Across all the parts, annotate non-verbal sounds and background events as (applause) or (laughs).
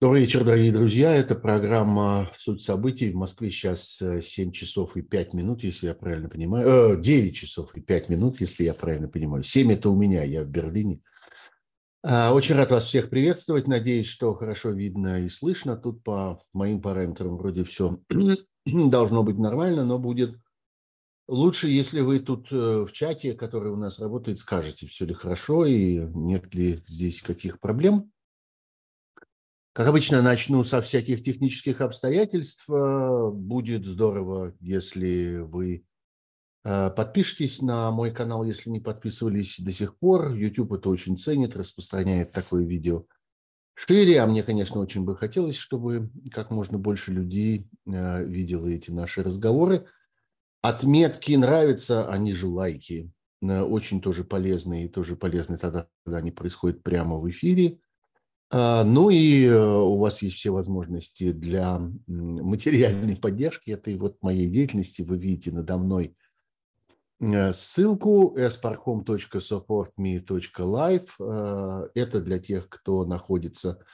Добрый вечер, дорогие друзья. Это программа «Суть событий». В Москве сейчас 7 часов и 5 минут, если я правильно понимаю. Э, 9 часов и 5 минут, если я правильно понимаю. 7 – это у меня, я в Берлине. А, очень рад вас всех приветствовать. Надеюсь, что хорошо видно и слышно. Тут по моим параметрам вроде все (clears throat) должно быть нормально, но будет лучше, если вы тут э, в чате, который у нас работает, скажете, все ли хорошо и нет ли здесь каких проблем. Как обычно, начну со всяких технических обстоятельств. Э, будет здорово, если вы э, подпишитесь на мой канал, если не подписывались до сих пор. YouTube это очень ценит, распространяет такое видео шире. А мне, конечно, очень бы хотелось, чтобы как можно больше людей э, видело эти наши разговоры. Отметки нравятся, они же лайки. Очень тоже полезные, и тоже полезны тогда, когда они происходят прямо в эфире. А, ну и э, у вас есть все возможности для материальной поддержки этой вот моей деятельности. Вы видите надо мной э, ссылку sparhome.supportme.live. Э, это для тех, кто находится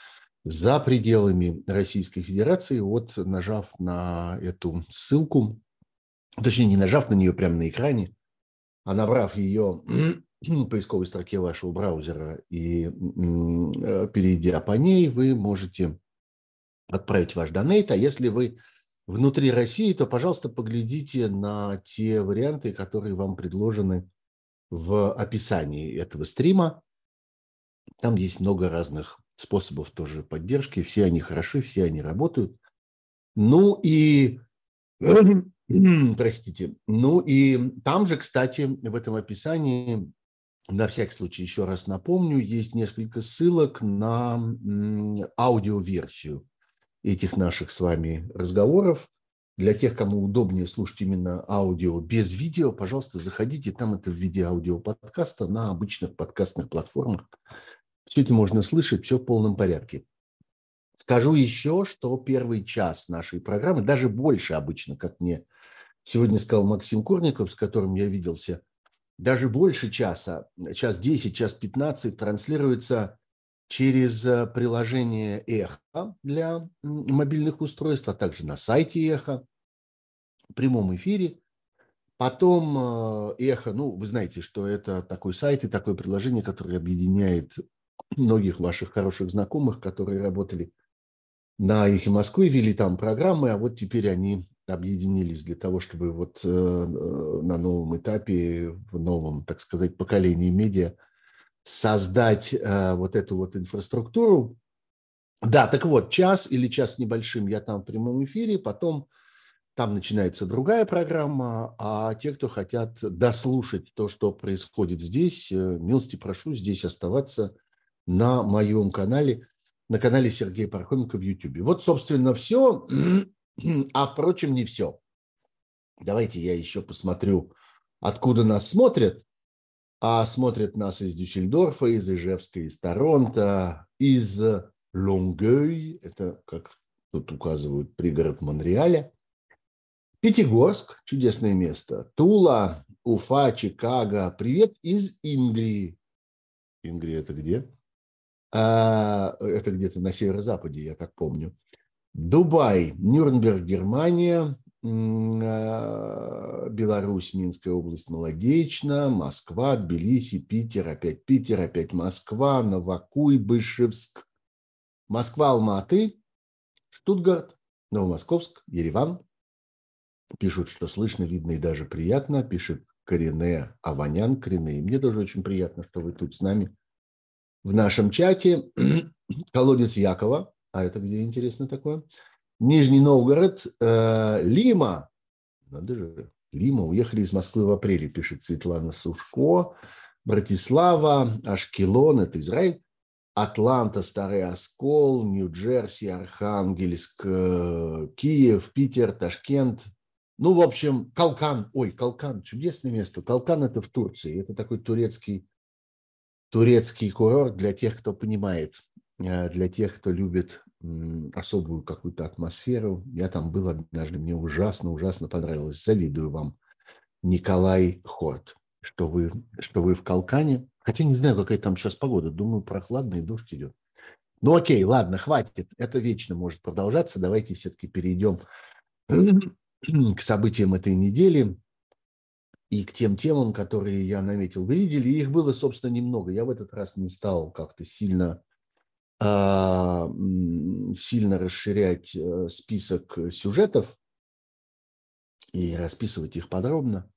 за пределами Российской Федерации. Вот нажав на эту ссылку, точнее не нажав на нее прямо на экране, а набрав ее поисковой строке вашего браузера и э, перейдя по ней, вы можете отправить ваш донейт. А если вы внутри России, то, пожалуйста, поглядите на те варианты, которые вам предложены в описании этого стрима. Там есть много разных способов тоже поддержки. Все они хороши, все они работают. Ну и (clears throat) простите. Ну и там же, кстати, в этом описании на всякий случай еще раз напомню, есть несколько ссылок на аудиоверсию этих наших с вами разговоров. Для тех, кому удобнее слушать именно аудио без видео, пожалуйста, заходите, там это в виде аудиоподкаста на обычных подкастных платформах. Все это можно слышать, все в полном порядке. Скажу еще, что первый час нашей программы, даже больше обычно, как мне сегодня сказал Максим Курников, с которым я виделся – даже больше часа, час 10, час 15 транслируется через э, приложение Эхо для мобильных устройств, а также на сайте Эхо в прямом эфире. Потом э, Эхо, ну, вы знаете, что это такой сайт и такое приложение, которое объединяет многих ваших хороших знакомых, которые работали на Эхе Москвы, вели там программы, а вот теперь они объединились для того, чтобы вот э, э, на новом этапе, в новом, так сказать, поколении медиа создать э, вот эту вот инфраструктуру. Да, так вот, час или час небольшим я там в прямом эфире, потом там начинается другая программа, а те, кто хотят дослушать то, что происходит здесь, милости прошу здесь оставаться на моем канале, на канале Сергея Пархоменко в YouTube. Вот, собственно, все. (clears throat) А, впрочем, не все. Давайте я еще посмотрю, откуда нас смотрят. А смотрят нас из Дюссельдорфа, из Ижевска, из Торонто, из Лонгей, это, как тут указывают, пригород Монреаля. Пятигорск, чудесное место. Тула, Уфа, Чикаго. Привет из Ингрии. Ингрия это где? А, это где-то на северо-западе, я так помню. Дубай, Нюрнберг, Германия, а, Беларусь, Минская область, Молодечно, Москва, Тбилиси, Питер, опять Питер, опять Москва, Новокуйбышевск, Москва, Алматы, Штутгарт, Новомосковск, Ереван. Пишут, что слышно, видно и даже приятно. Пишет Корене Аванян, Корене. мне тоже очень приятно, что вы тут с нами в нашем чате. (clears throat) Колодец Якова, а это где интересно такое? Нижний Новгород, э, Лима. Надо же, Лима. Уехали из Москвы в апреле, пишет Светлана Сушко. Братислава, Ашкелон, это Израиль. Атланта, Старый Оскол, Нью-Джерси, Архангельск, э, Киев, Питер, Ташкент. Ну, в общем, Калкан. Ой, Калкан, чудесное место. Калкан – это в Турции. Это такой турецкий, турецкий курорт для тех, кто понимает, э, для тех, кто любит особую какую-то атмосферу. Я там был однажды, мне ужасно, ужасно понравилось. Завидую вам, Николай Хорт, что вы, что вы в Калкане. Хотя не знаю, какая там сейчас погода. Думаю, прохладный дождь идет. Ну окей, ладно, хватит. Это вечно может продолжаться. Давайте все-таки перейдем (clears throat) к событиям этой недели и к тем темам, которые я наметил. Вы видели, их было, собственно, немного. Я в этот раз не стал как-то сильно, сильно расширять э, список сюжетов и расписывать их подробно.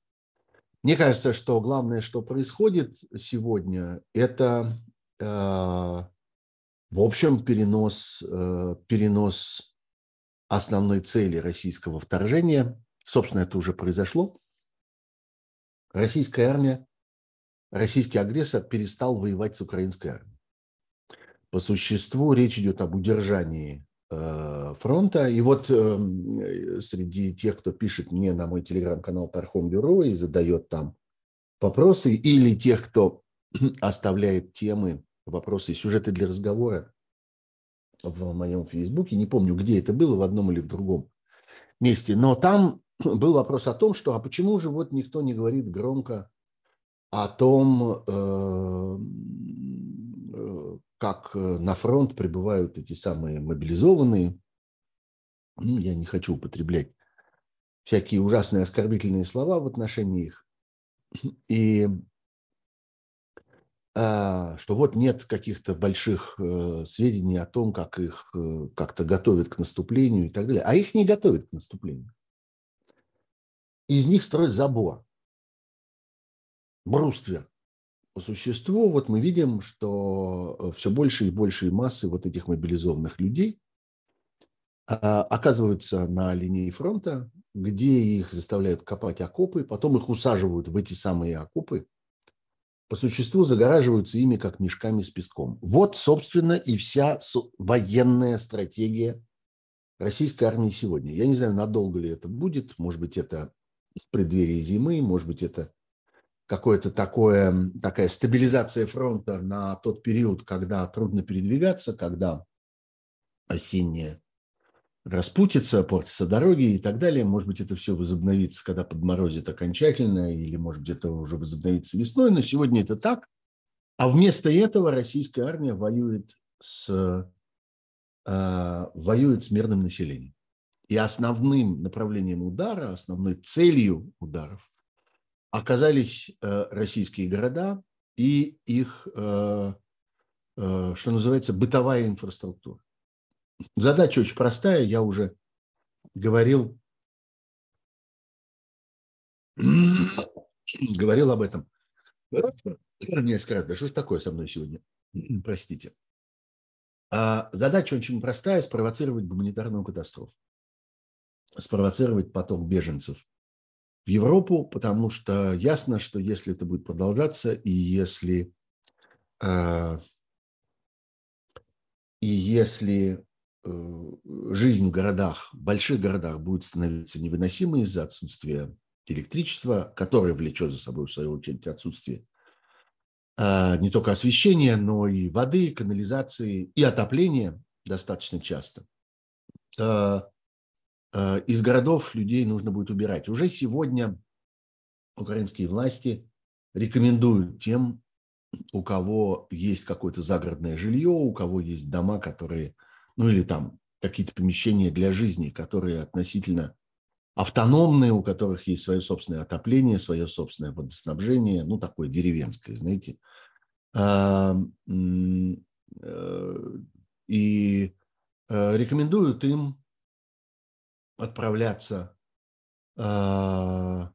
Мне кажется, что главное, что происходит сегодня, это, э, в общем, перенос, э, перенос основной цели российского вторжения. Собственно, это уже произошло. Российская армия, российский агрессор перестал воевать с украинской армией. По существу речь идет об удержании э, фронта. И вот э, среди тех, кто пишет мне на мой телеграм-канал Пархом Бюро и задает там вопросы, или тех, кто (clears throat) оставляет темы, вопросы, сюжеты для разговора, в моем фейсбуке, не помню, где это было, в одном или в другом месте, но там (clears throat) был вопрос о том, что а почему же вот никто не говорит громко о том, э, э, как на фронт прибывают эти самые мобилизованные, ну, я не хочу употреблять всякие ужасные оскорбительные слова в отношении их, и а, что вот нет каких-то больших э, сведений о том, как их э, как-то готовят к наступлению и так далее. А их не готовят к наступлению. Из них строят забор, бруствер. По существу вот мы видим, что э, все больше и больше массы вот этих мобилизованных людей а, оказываются на линии фронта, где их заставляют копать окопы, потом их усаживают в эти самые окопы – по существу загораживаются ими как мешками с песком. Вот, собственно, и вся военная стратегия российской армии сегодня. Я не знаю, надолго ли это будет. Может быть, это в преддверии зимы, может быть, это какое-то такое, такая стабилизация фронта на тот период, когда трудно передвигаться, когда осенняя распутится, портятся дороги и так далее. Может быть, это все возобновится, когда подморозит окончательно, или, может быть, это уже возобновится весной, но сегодня это так. А вместо этого российская армия воюет с, э, воюет с мирным населением. И основным направлением удара, основной целью ударов оказались э, российские города и их, э, э, что называется, бытовая инфраструктура. Задача очень простая, я уже говорил, (clears throat) говорил об этом несколько раз. Да что ж такое со мной сегодня? (clears throat) Простите. А задача очень простая – спровоцировать гуманитарную катастрофу. Спровоцировать поток беженцев в Европу, потому что ясно, что если это будет продолжаться, и если, э, и если Э, жизнь в городах, в больших городах будет становиться невыносимой из-за отсутствия электричества, которое влечет за собой, в свою очередь, отсутствие а, не только освещения, но и воды, канализации и отопления достаточно часто. А, из городов людей нужно будет убирать. Уже сегодня украинские власти рекомендуют тем, у кого есть какое-то загородное жилье, у кого есть дома, которые – ну или там какие-то помещения для жизни, которые относительно автономные, у которых есть свое собственное отопление, свое собственное водоснабжение, ну такое деревенское, знаете. А, э, и э, рекомендуют им отправляться а,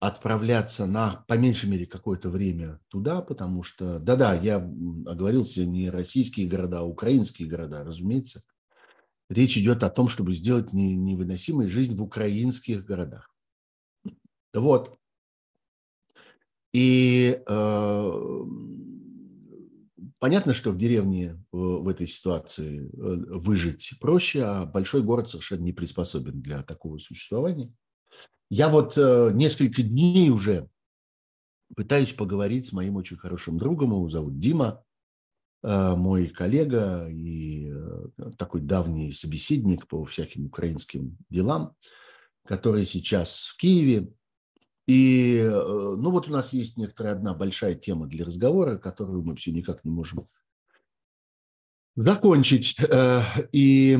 отправляться на, по меньшей мере, какое-то время туда, потому что, да-да, я оговорился, не российские города, а украинские города, разумеется. Речь идет о том, чтобы сделать невыносимой жизнь в украинских городах. Вот. И э, понятно, что в деревне в, в этой ситуации э, выжить проще, а большой город совершенно не приспособен для такого существования. Я вот э, несколько дней уже пытаюсь поговорить с моим очень хорошим другом, его зовут Дима, э, мой коллега и э, такой давний собеседник по всяким украинским делам, который сейчас в Киеве. И ну вот у нас есть некоторая одна большая тема для разговора, которую мы все никак не можем закончить. И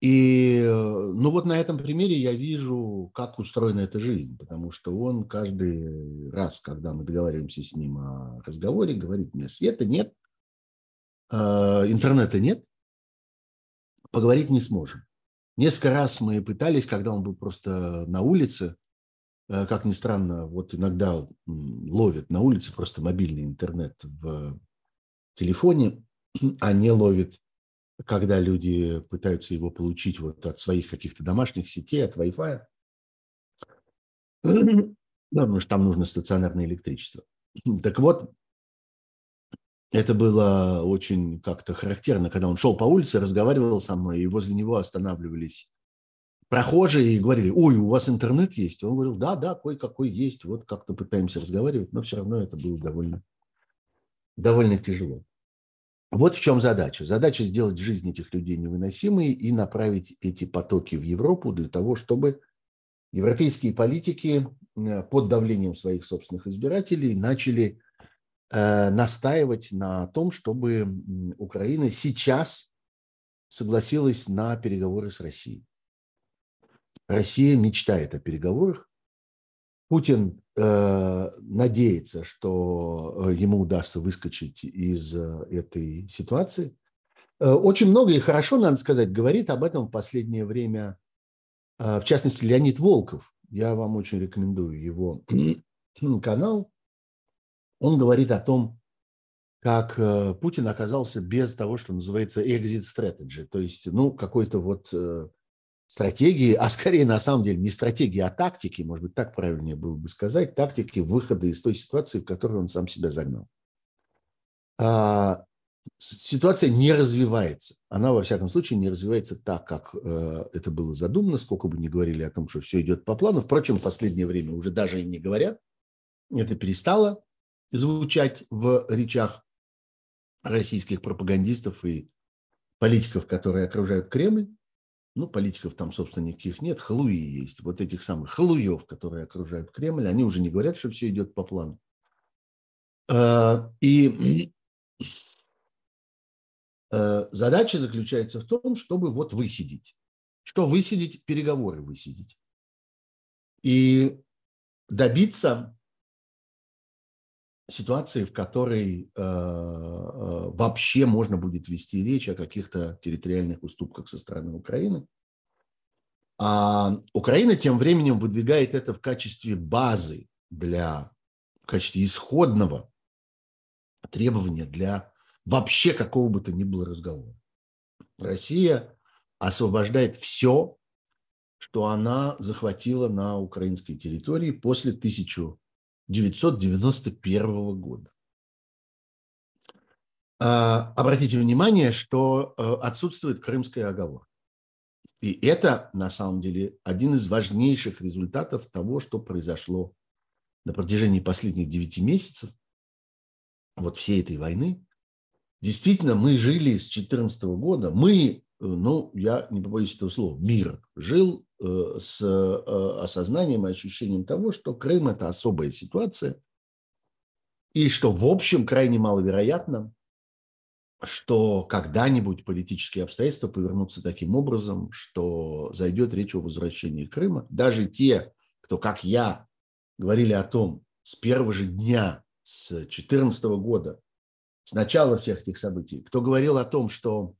и ну вот на этом примере я вижу, как устроена эта жизнь, потому что он каждый раз, когда мы договариваемся с ним о разговоре, говорит мне, света нет, интернета нет, поговорить не сможем. Несколько раз мы пытались, когда он был просто на улице, э, как ни странно, вот иногда ловит на улице просто мобильный интернет в телефоне, (clears throat) а не ловит когда люди пытаются его получить вот от своих каких-то домашних сетей, от Wi-Fi, (clears throat) ну, потому что там нужно стационарное электричество. (clears throat) Так вот, это было очень как-то характерно, когда он шел по улице, разговаривал со мной, и возле него останавливались прохожие и говорили, ой, у вас интернет есть? Он говорил, да, да, кое-какой есть, вот как-то пытаемся разговаривать, но все равно это было довольно, довольно тяжело. Вот в чем задача. Задача сделать жизнь этих людей невыносимой и направить эти потоки в Европу для того, чтобы европейские политики э, под давлением своих собственных избирателей начали настаивать на том, чтобы Украина сейчас согласилась на переговоры с Россией. Россия мечтает о переговорах, Путин э, надеется, что э, ему удастся выскочить из э, этой ситуации. Э, очень много и хорошо, надо сказать, говорит об этом в последнее время, э, в частности, Леонид Волков. Я вам очень рекомендую его (clears throat) канал. Он говорит о том, как э, Путин оказался без того, что называется exit strategy, то есть, ну, какой-то вот э, стратегии, а скорее на самом деле не стратегии, а тактики, может быть, так правильнее было бы сказать, тактики выхода из той ситуации, в которую он сам себя загнал. А, ситуация не развивается. Она, во всяком случае, не развивается так, как э, это было задумано, сколько бы ни говорили о том, что все идет по плану. Впрочем, в последнее время уже даже и не говорят. Это перестало звучать в речах российских пропагандистов и политиков, которые окружают Кремль ну, политиков там, собственно, никаких нет, халуи есть. Вот этих самых халуев, которые окружают Кремль, они уже не говорят, что все идет по плану. А, и э, задача заключается в том, чтобы вот высидеть. Что высидеть? Переговоры высидеть. И добиться ситуации, в которой э, э, вообще можно будет вести речь о каких-то территориальных уступках со стороны Украины. А Украина тем временем выдвигает это в качестве базы для, в качестве исходного требования для вообще какого бы то ни было разговора. Россия освобождает все, что она захватила на украинской территории после 1000 1991 года. А, обратите внимание, что э, отсутствует крымская оговорка. И это, на самом деле, один из важнейших результатов того, что произошло на протяжении последних 9 месяцев, вот всей этой войны. Действительно, мы жили с 2014 года, мы ну, я не побоюсь этого слова, мир жил э, с э, осознанием и ощущением того, что Крым – это особая ситуация, и что, в общем, крайне маловероятно, что когда-нибудь политические обстоятельства повернутся таким образом, что зайдет речь о возвращении Крыма. Даже те, кто, как я, говорили о том с первого же дня, с 2014 года, с начала всех этих событий, кто говорил о том, что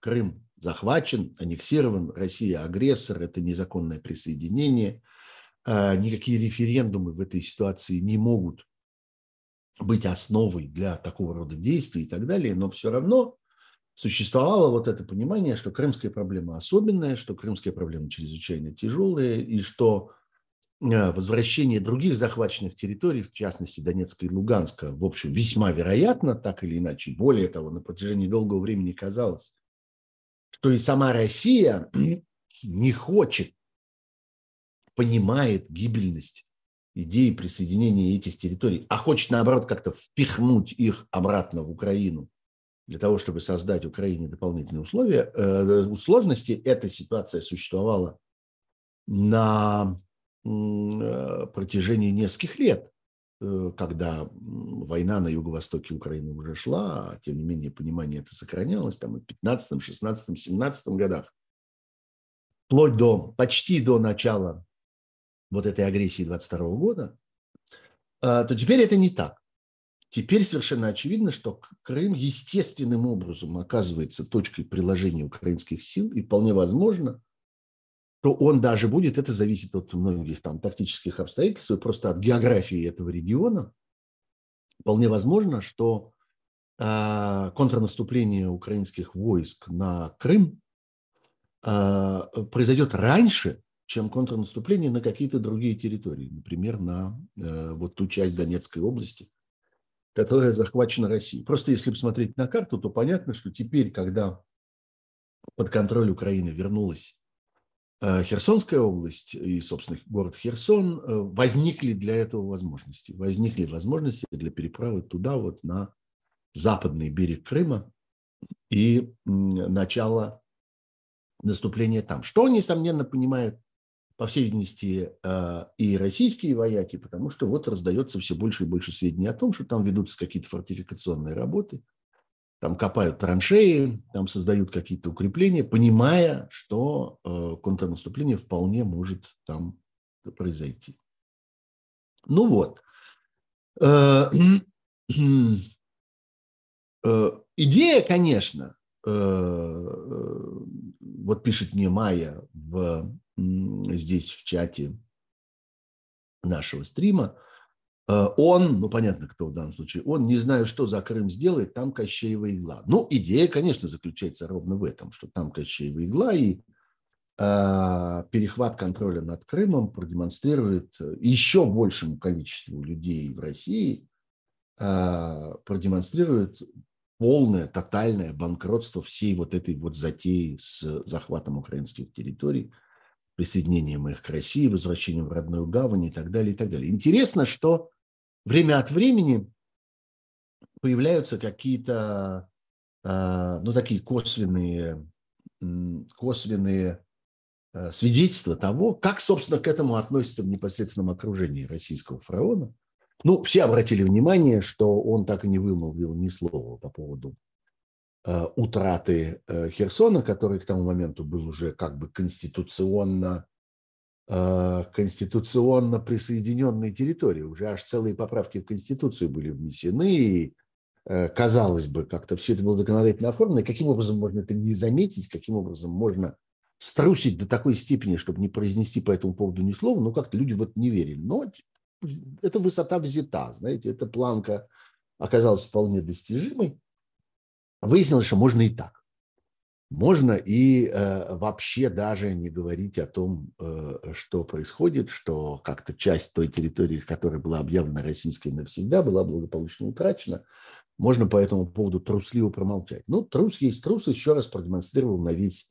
Крым захвачен, аннексирован, Россия агрессор, это незаконное присоединение. А, никакие референдумы в этой ситуации не могут быть основой для такого рода действий и так далее, но все равно существовало вот это понимание, что крымская проблема особенная, что крымская проблема чрезвычайно тяжелая, и что а, возвращение других захваченных территорий, в частности Донецка и Луганска, в общем, весьма вероятно, так или иначе. Более того, на протяжении долгого времени казалось, что и сама Россия не хочет, понимает гибельность идеи присоединения этих территорий, а хочет, наоборот, как-то впихнуть их обратно в Украину для того, чтобы создать Украине дополнительные условия, э, сложности, эта ситуация существовала на э, протяжении нескольких лет. Э, когда война на юго-востоке Украины уже шла, а тем не менее понимание это сохранялось там и в 15, 16, 17 годах, вплоть до, почти до начала вот этой агрессии 22 года, а, то теперь это не так. Теперь совершенно очевидно, что Крым естественным образом оказывается точкой приложения украинских сил, и вполне возможно, что он даже будет, это зависит от многих там тактических обстоятельств, и просто от географии этого региона. Вполне возможно, что э, контрнаступление украинских войск на Крым э, произойдет раньше, чем контрнаступление на какие-то другие территории, например, на э, вот ту часть Донецкой области, которая захвачена Россией. Просто если посмотреть на карту, то понятно, что теперь, когда под контроль Украины вернулась Херсонская область и, собственно, город Херсон, э, возникли для этого возможности. Возникли возможности для переправы туда, вот на западный берег Крыма и начала наступления там. Что, несомненно, понимают по всей видимости, э, и российские вояки, потому что вот раздается все больше и больше сведений о том, что там ведутся какие-то фортификационные работы, там копают траншеи, там создают какие-то укрепления, понимая, что э, контрнаступление вполне может там произойти. Ну вот. Э, (clears throat) идея, конечно, вот пишет мне Майя в здесь в чате нашего стрима, э, он, ну понятно, кто в данном случае, он, не знаю, что за Крым сделает, там Кощеева игла. Ну, идея, конечно, заключается ровно в этом, что там Кощеева игла, и э, перехват контроля над Крымом продемонстрирует еще большему количеству людей в России, э, продемонстрирует полное, тотальное банкротство всей вот этой вот затеи с захватом украинских территорий – присоединением их к России, возвращением в родную гавань и так далее, и так далее. Интересно, что время от времени появляются какие-то, а, ну, такие косвенные, косвенные а, свидетельства того, как, собственно, к этому относится в непосредственном окружении российского фараона. Ну, все обратили внимание, что он так и не вымолвил ни слова по поводу Э, утраты э, Херсона, который к тому моменту был уже как бы конституционно, конституционно присоединенной территорией. Уже аж целые поправки в Конституцию были внесены, и казалось бы, как-то все это было законодательно оформлено. И каким образом можно это не заметить, каким образом можно струсить до такой степени, чтобы не произнести по этому поводу ни слова, но как-то люди вот не верили. Но эта высота взята, знаете, эта планка оказалась вполне достижимой. Выяснилось, что можно и так. Можно и э, вообще даже не говорить о том, э, что происходит, что как-то часть той территории, которая была объявлена российской навсегда, была благополучно утрачена. Можно по этому поводу трусливо промолчать. Ну, трус есть трус, еще раз продемонстрировал на весь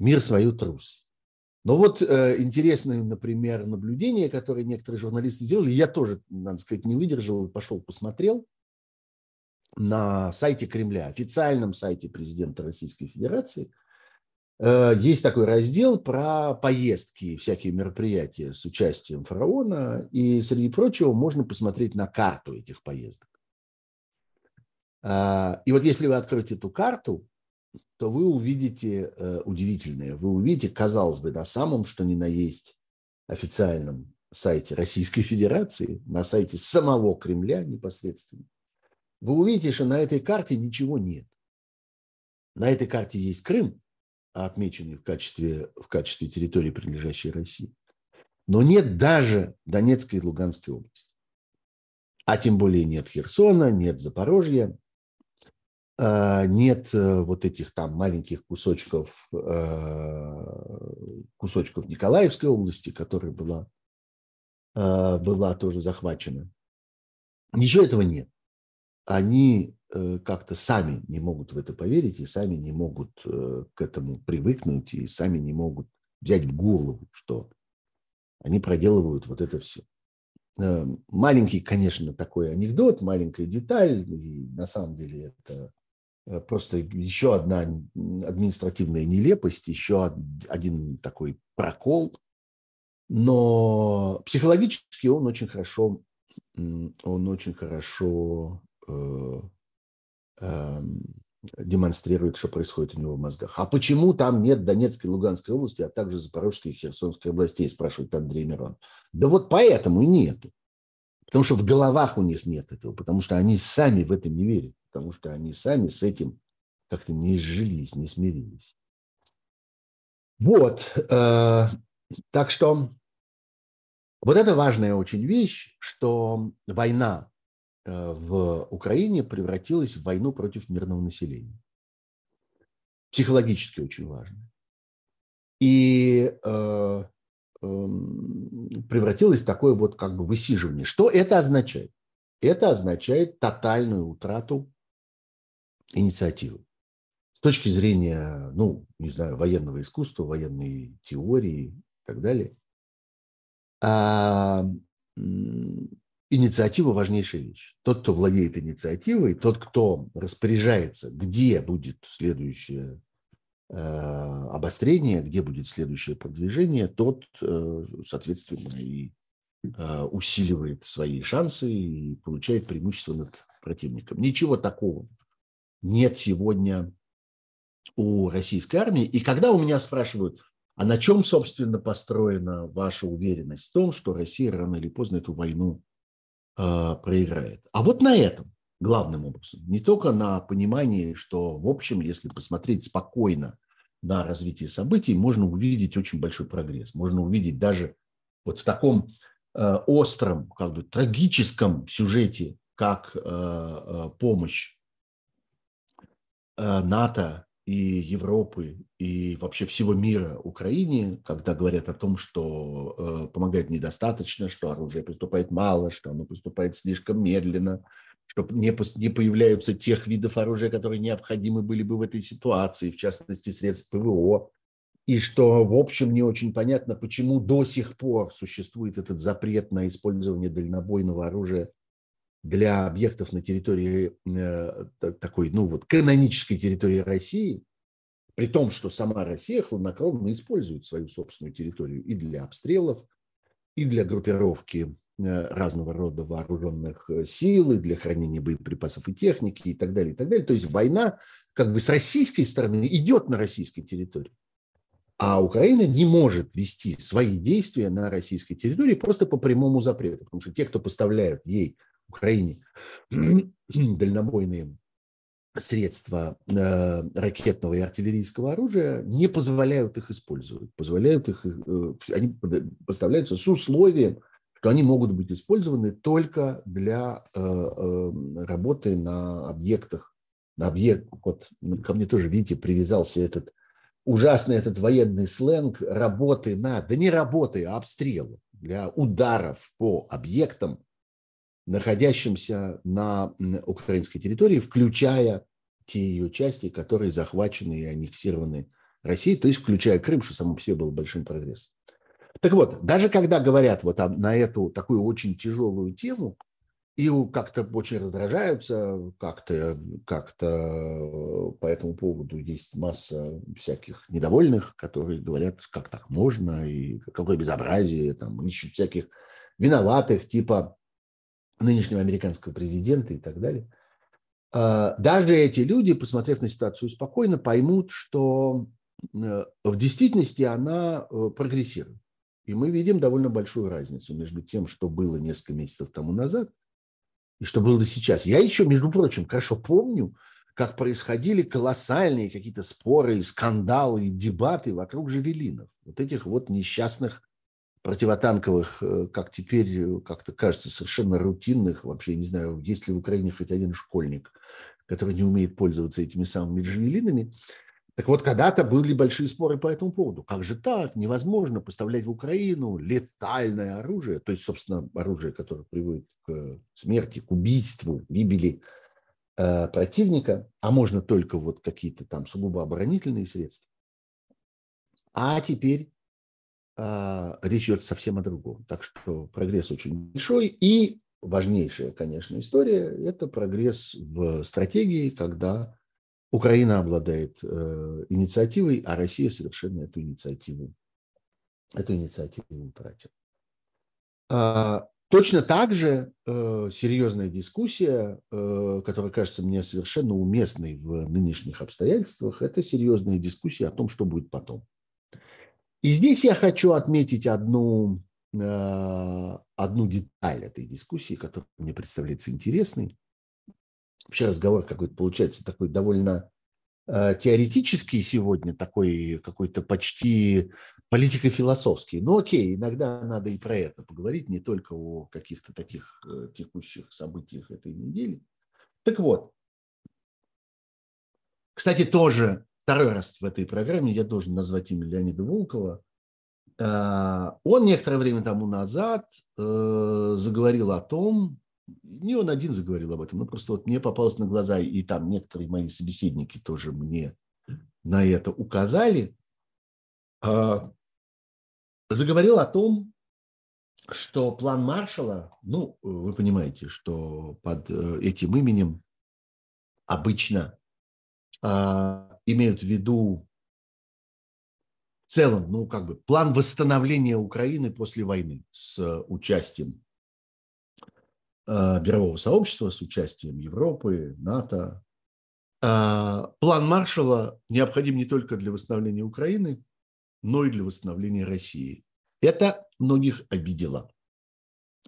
мир свою трусость. Но вот э, интересное, например, наблюдение, которое некоторые журналисты сделали, я тоже, надо сказать, не выдержал, пошел посмотрел на сайте Кремля, официальном сайте президента Российской Федерации, э, есть такой раздел про поездки, всякие мероприятия с участием фараона, и среди прочего можно посмотреть на карту этих поездок. А, и вот если вы откроете эту карту, то вы увидите э, удивительное. Вы увидите, казалось бы, на самом, что ни на есть официальном сайте Российской Федерации, на сайте самого Кремля непосредственно, вы увидите, что на этой карте ничего нет. На этой карте есть Крым, отмеченный в качестве, в качестве территории, принадлежащей России. Но нет даже Донецкой и Луганской области. А тем более нет Херсона, нет Запорожья, а, нет э, вот этих там маленьких кусочков, э, кусочков Николаевской области, которая была, э, была тоже захвачена. Ничего этого нет они э, как-то сами не могут в это поверить и сами не могут э, к этому привыкнуть и сами не могут взять в голову, что они проделывают вот это все. Э, маленький, конечно, такой анекдот, маленькая деталь, и на самом деле это просто еще одна административная нелепость, еще один такой прокол, но психологически он очень хорошо он очень хорошо демонстрирует, что происходит у него в мозгах. А почему там нет Донецкой и Луганской области, а также Запорожской и Херсонской областей, спрашивает Андрей Мирон. Да вот поэтому и нету. Потому что в головах у них нет этого, потому что они сами в это не верят, потому что они сами с этим как-то не сжились, не смирились. Вот. Э, так что вот это важная очень вещь, что война э, в Украине превратилась в войну против мирного населения. Психологически очень важно. И э, э, превратилась в такое вот как бы высиживание. Что это означает? Это означает тотальную утрату инициативы. С точки зрения, ну, не знаю, военного искусства, военной теории и так далее – а, инициатива – важнейшая вещь. Тот, кто владеет инициативой, тот, кто распоряжается, где будет следующее э, обострение, где будет следующее продвижение, тот, э, соответственно, и э, усиливает свои шансы и получает преимущество над противником. Ничего такого нет сегодня у российской армии. И когда у меня спрашивают, а на чем, собственно, построена ваша уверенность в том, что Россия рано или поздно эту войну э, проиграет? А вот на этом главным образом. Не только на понимании, что, в общем, если посмотреть спокойно на развитие событий, можно увидеть очень большой прогресс. Можно увидеть даже вот в таком э, остром, как бы трагическом сюжете, как э, э, помощь НАТО и Европы, и вообще всего мира Украине, когда говорят о том, что э, помогает недостаточно, что оружие поступает мало, что оно поступает слишком медленно, что не, не появляются тех видов оружия, которые необходимы были бы в этой ситуации, в частности, средств ПВО, и что, в общем, не очень понятно, почему до сих пор существует этот запрет на использование дальнобойного оружия для объектов на территории э, такой, ну вот, канонической территории России, при том, что сама Россия хладнокровно использует свою собственную территорию и для обстрелов, и для группировки э, разного рода вооруженных э, сил, и для хранения боеприпасов и техники, и так далее, и так далее. То есть война как бы с российской стороны идет на российской территории. А Украина не может вести свои действия на российской территории просто по прямому запрету, потому что те, кто поставляют ей Украине (clears throat) дальнобойные средства э, ракетного и артиллерийского оружия не позволяют их использовать. Позволяют их, э, они поставляются с условием, что они могут быть использованы только для э, работы на объектах. На объект, вот ко мне тоже, видите, привязался этот ужасный этот военный сленг работы на, да не работы, а обстрелы, для ударов по объектам, находящимся на украинской территории, включая те ее части, которые захвачены и аннексированы Россией, то есть включая Крым, что само по себе было большим прогрессом. Так вот, даже когда говорят вот на эту такую очень тяжелую тему, и как-то очень раздражаются, как-то как по этому поводу есть масса всяких недовольных, которые говорят, как так можно, и какое безобразие, там, ищут всяких виноватых, типа нынешнего американского президента и так далее. А, даже эти люди, посмотрев на ситуацию спокойно, поймут, что э, в действительности она э, прогрессирует. И мы видим довольно большую разницу между тем, что было несколько месяцев тому назад, и что было сейчас. Я еще, между прочим, хорошо помню, как происходили колоссальные какие-то споры, скандалы, дебаты вокруг жавелинов. Вот этих вот несчастных противотанковых, э, как теперь э, как-то кажется, совершенно рутинных, вообще, я не знаю, есть ли в Украине хоть один школьник, который не умеет пользоваться этими самыми джавелинами. Так вот, когда-то были большие споры по этому поводу. Как же так? Невозможно поставлять в Украину летальное оружие, то есть, собственно, оружие, которое приводит к смерти, к убийству, гибели э, противника, а можно только вот какие-то там сугубо оборонительные средства. А теперь речь идет совсем о другом. Так что прогресс очень большой. И важнейшая, конечно, история – это прогресс в стратегии, когда Украина обладает э, инициативой, а Россия совершенно эту инициативу, эту инициативу утратила. А, Точно так же э, серьезная дискуссия, э, которая кажется мне совершенно уместной в нынешних обстоятельствах, это серьезная дискуссия о том, что будет потом. И здесь я хочу отметить одну, э, одну деталь этой дискуссии, которая мне представляется интересной. Вообще разговор какой-то получается такой довольно Э, теоретический сегодня, такой какой-то почти политико-философский. Но окей, иногда надо и про это поговорить, не только о каких-то таких э, текущих событиях этой недели. Так вот, кстати, тоже второй раз в этой программе я должен назвать имя Леонида Волкова. Э, он некоторое время тому назад заговорил о том, не он один заговорил об этом, но просто вот мне попалось на глаза, и там некоторые мои собеседники тоже мне на это указали, а, заговорил о том, что план Маршала, ну, вы понимаете, что под э, этим именем обычно а, имеют в виду в целом, ну, как бы план восстановления Украины после войны с участием Э, мирового сообщества с участием Европы, НАТО. А, план Маршала необходим не только для восстановления Украины, но и для восстановления России. Это многих обидело.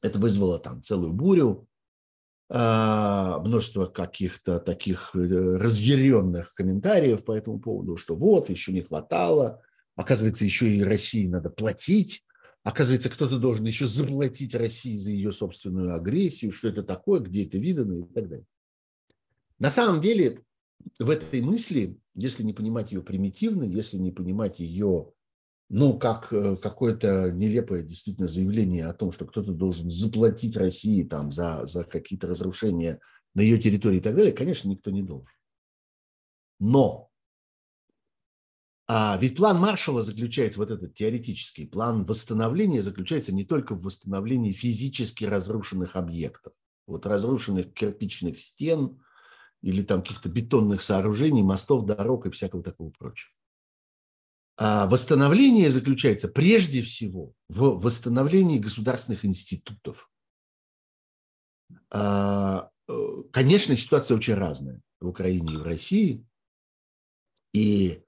Это вызвало там целую бурю, множество каких-то таких э, разъяренных комментариев по этому поводу, что вот, еще не хватало, оказывается, еще и России надо платить Оказывается, кто-то должен еще заплатить России за ее собственную агрессию, что это такое, где это видано и так далее. На самом деле, в этой мысли, если не понимать ее примитивно, если не понимать ее, ну, как э, какое-то нелепое действительно заявление о том, что кто-то должен заплатить России там за, за какие-то разрушения на ее территории и так далее, конечно, никто не должен. Но а ведь план Маршала заключается, вот этот теоретический план восстановления заключается не только в восстановлении физически разрушенных объектов, вот разрушенных кирпичных стен или там каких-то бетонных сооружений, мостов, дорог и всякого такого прочего. А восстановление заключается прежде всего в восстановлении государственных институтов. А, э, конечно, ситуация очень разная в Украине и в России. И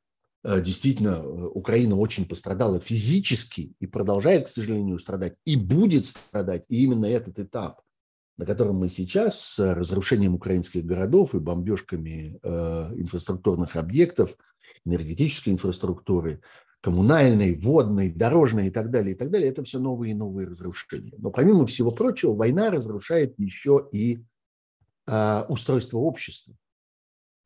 Э, действительно э, Украина очень пострадала физически и продолжает, к сожалению, страдать, и будет страдать. И именно этот этап, на котором мы сейчас с разрушением украинских городов и бомбежками э, инфраструктурных объектов, энергетической инфраструктуры, коммунальной, водной, дорожной и так далее, и так далее, это все новые и новые разрушения. Но помимо всего прочего, война разрушает еще и э, устройство общества.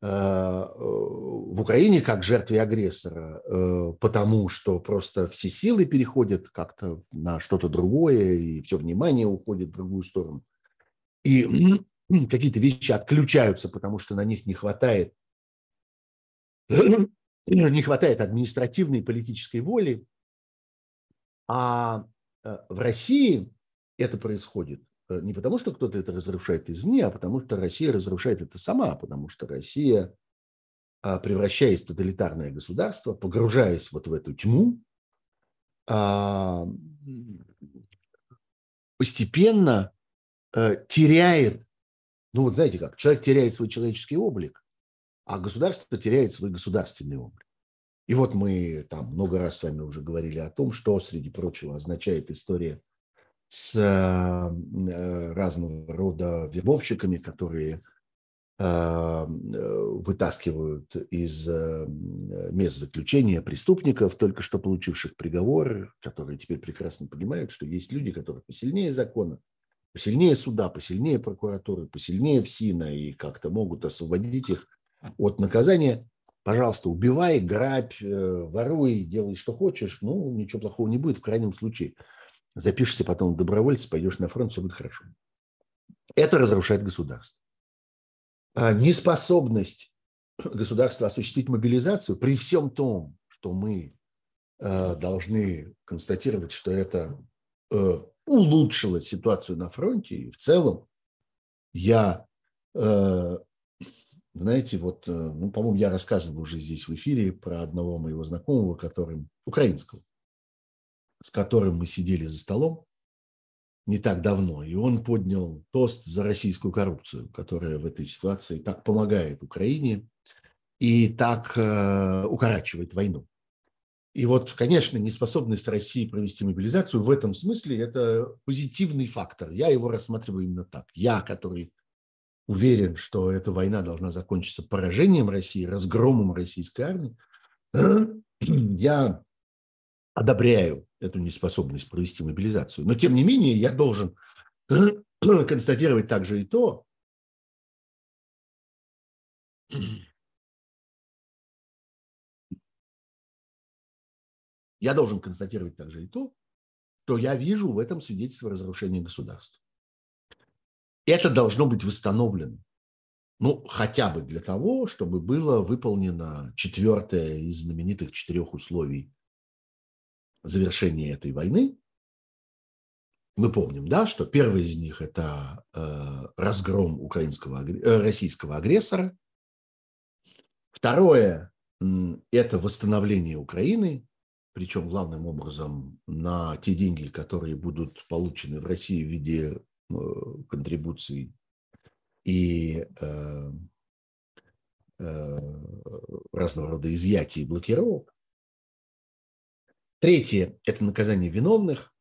Э, в Украине как жертве агрессора, э, потому что просто все силы переходят как-то на что-то другое, и все внимание уходит в другую сторону. И какие-то вещи отключаются, потому что на них не хватает, не хватает административной и политической воли. А э, в России это происходит Э, не потому, что кто-то это разрушает извне, а потому что Россия разрушает это сама, потому что Россия, а, превращаясь в тоталитарное государство, погружаясь вот в эту тьму, а, постепенно э, теряет, ну вот знаете как, человек теряет свой человеческий облик, а государство теряет свой государственный облик. И вот мы там много раз с вами уже говорили о том, что, среди прочего, означает история с э, разного рода вербовщиками, которые э, вытаскивают из э, мест заключения преступников, только что получивших приговор, которые теперь прекрасно понимают, что есть люди, которые посильнее закона, посильнее суда, посильнее прокуратуры, посильнее ФСИНа и как-то могут освободить их от наказания. Пожалуйста, убивай, грабь, воруй, делай, что хочешь. Ну, ничего плохого не будет в крайнем случае – запишешься потом в добровольца, пойдешь на фронт, все будет хорошо. Это разрушает государство. А неспособность государства осуществить мобилизацию при всем том, что мы э, должны констатировать, что это э, улучшило ситуацию на фронте, и в целом я, э, знаете, вот, ну, по-моему, я рассказывал уже здесь в эфире про одного моего знакомого, которым, украинского, с которым мы сидели за столом, не так давно, и он поднял тост за российскую коррупцию, которая в этой ситуации так помогает Украине и так э, укорачивает войну. И вот, конечно, неспособность России провести мобилизацию в этом смысле – это позитивный фактор. Я его рассматриваю именно так. Я, который уверен, что эта война должна закончиться поражением России, разгромом российской армии, (clears throat) я одобряю эту неспособность провести мобилизацию. Но, тем не менее, я должен (clears throat) констатировать также и то, (clears throat) я должен констатировать также и то, что я вижу в этом свидетельство разрушения государства. Это должно быть восстановлено. Ну, хотя бы для того, чтобы было выполнено четвертое из знаменитых четырех условий завершения этой войны. Мы помним, да, что первое из них – это э, разгром украинского, э, российского агрессора. Второе – это восстановление Украины, причем главным образом на те деньги, которые будут получены в России в виде контрибуций и э, э, разного рода изъятий и блокировок. Третье – это наказание виновных.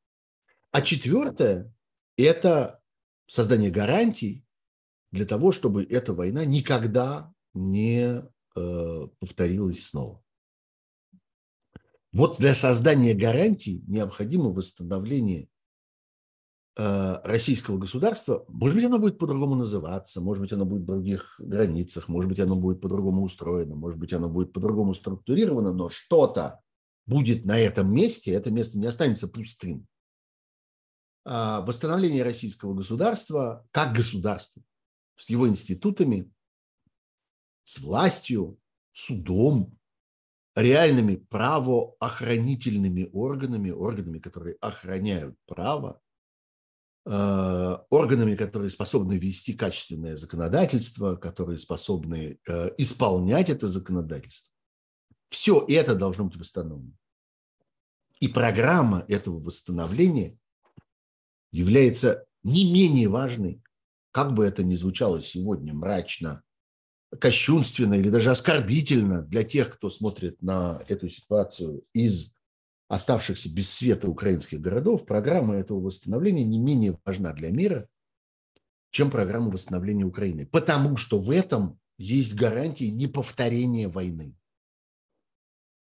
А четвертое – это создание гарантий для того, чтобы эта война никогда не э, повторилась снова. Вот для создания гарантий необходимо восстановление э, российского государства. Может быть, оно будет по-другому называться, может быть, оно будет в других границах, может быть, оно будет по-другому устроено, может быть, оно будет по-другому структурировано, но что-то будет на этом месте, это место не останется пустым. А восстановление российского государства как государства с его институтами, с властью, судом, реальными правоохранительными органами, органами, которые охраняют право, э, органами, которые способны вести качественное законодательство, которые способны э, исполнять это законодательство. Все это должно быть восстановлено. И программа этого восстановления является не менее важной, как бы это ни звучало сегодня мрачно, кощунственно или даже оскорбительно для тех, кто смотрит на эту ситуацию из оставшихся без света украинских городов, программа этого восстановления не менее важна для мира, чем программа восстановления Украины. Потому что в этом есть гарантии неповторения войны.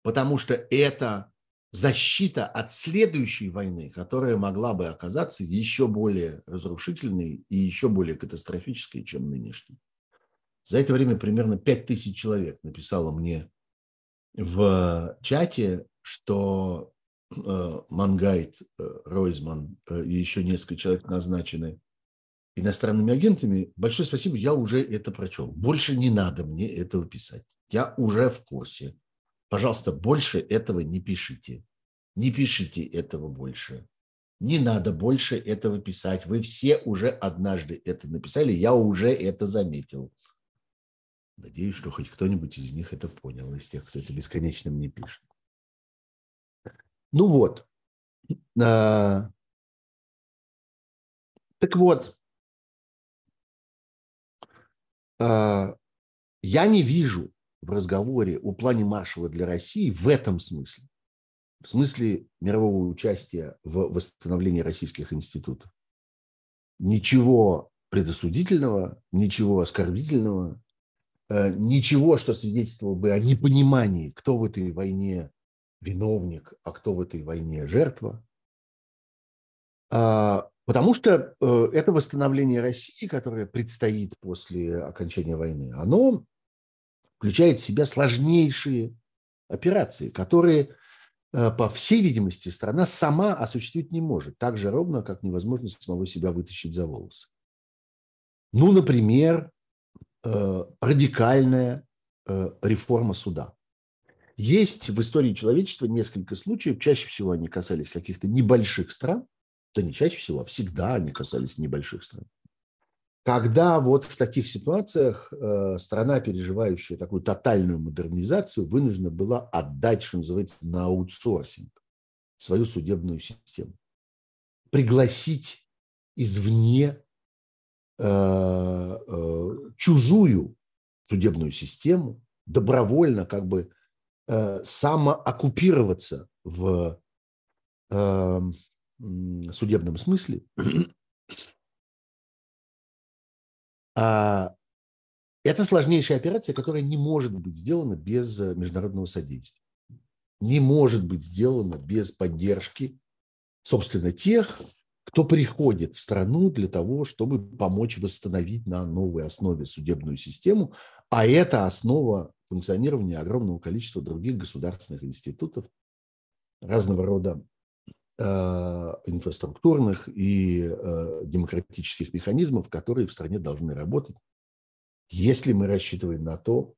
Потому что это защита от следующей войны, которая могла бы оказаться еще более разрушительной и еще более катастрофической, чем нынешняя. За это время примерно 5000 человек написало мне в чате, что э, Мангайт, э, Ройзман э, и еще несколько человек назначены иностранными агентами. Большое спасибо, я уже это прочел. Больше не надо мне этого писать. Я уже в курсе. Пожалуйста, больше этого не пишите. Не пишите этого больше. Не надо больше этого писать. Вы все уже однажды это написали, я уже это заметил. Надеюсь, что хоть кто-нибудь из них это понял, из тех, кто это бесконечно мне пишет. Ну вот. А, так вот. А, я не вижу в разговоре о плане Маршалла для России в этом смысле, в смысле мирового участия в восстановлении российских институтов. Ничего предосудительного, ничего оскорбительного, э, ничего, что свидетельствовало бы о непонимании, кто в этой войне виновник, а кто в этой войне жертва. А, потому что э, это восстановление России, которое предстоит после окончания войны, оно включает в себя сложнейшие операции, которые, э, по всей видимости, страна сама осуществить не может, так же ровно, как невозможно самого себя вытащить за волосы. Ну, например, э, радикальная реформа суда. Есть в истории человечества несколько случаев, чаще всего они касались каких-то небольших стран, да не чаще всего, а всегда они касались небольших стран когда вот в таких ситуациях э, страна, переживающая такую тотальную модернизацию, вынуждена была отдать, что называется, на аутсорсинг свою судебную систему. Пригласить извне чужую судебную систему, добровольно как бы самооккупироваться в судебном смысле, (clears throat) а это сложнейшая операция, которая не может быть сделана без э, международного содействия. Не может быть сделана без поддержки, собственно, тех, кто приходит в страну для того, чтобы помочь восстановить на новой основе судебную систему, а это основа функционирования огромного количества других государственных институтов разного рода Э, инфраструктурных и э, демократических механизмов, которые в стране должны работать, если мы рассчитываем на то,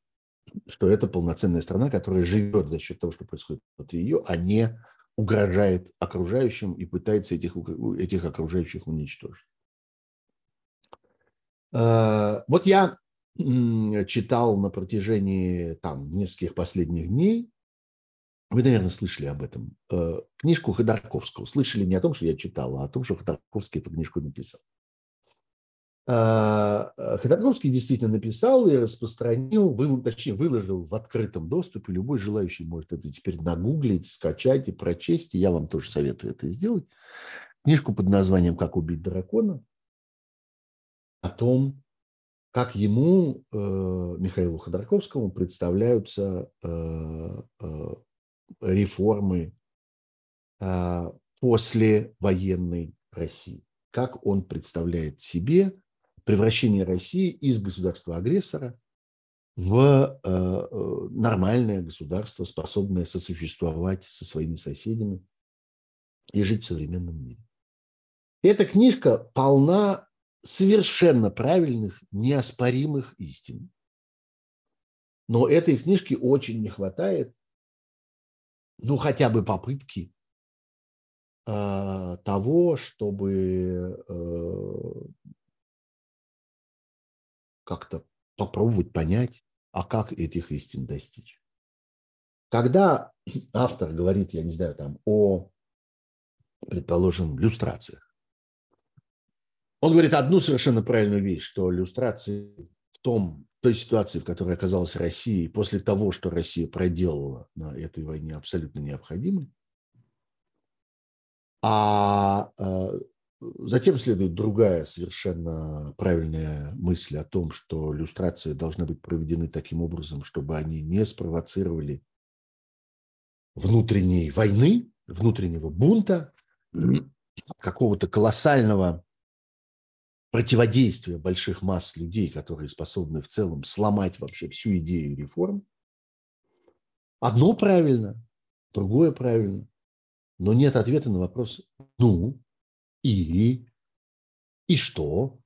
что это полноценная страна, которая живет за счет того, что происходит внутри ее, а не угрожает окружающим и пытается этих, этих окружающих уничтожить. Э, вот я читал на протяжении там, нескольких последних дней вы, наверное, слышали об этом. Э, книжку Ходорковского. Слышали не о том, что я читал, а о том, что Ходорковский эту книжку написал. А, э, Ходорковский действительно написал и распространил, вы, точнее, выложил в открытом доступе. Любой желающий может это теперь нагуглить, скачать и прочесть. И я вам тоже советую это сделать. Книжку под названием «Как убить дракона» о том, как ему, э, Михаилу Ходорковскому, представляются реформы а, после военной России. Как он представляет себе превращение России из государства-агрессора в э, э, нормальное государство, способное сосуществовать со своими соседями и жить в современном мире. Эта книжка полна совершенно правильных, неоспоримых истин. Но этой книжки очень не хватает ну, хотя бы попытки э, того, чтобы э, как-то попробовать понять, а как этих истин достичь. Когда автор говорит, я не знаю, там, о, предположим, люстрациях, он говорит одну совершенно правильную вещь, что люстрации в том той ситуации, в которой оказалась Россия, после того, что Россия проделала на этой войне, абсолютно необходимы. А, а затем следует другая совершенно правильная мысль о том, что иллюстрации должны быть проведены таким образом, чтобы они не спровоцировали внутренней войны, внутреннего бунта, какого-то колоссального противодействия больших масс людей, которые способны в целом сломать вообще всю идею реформ. Одно правильно, другое правильно, но нет ответа на вопрос «ну и?» И что?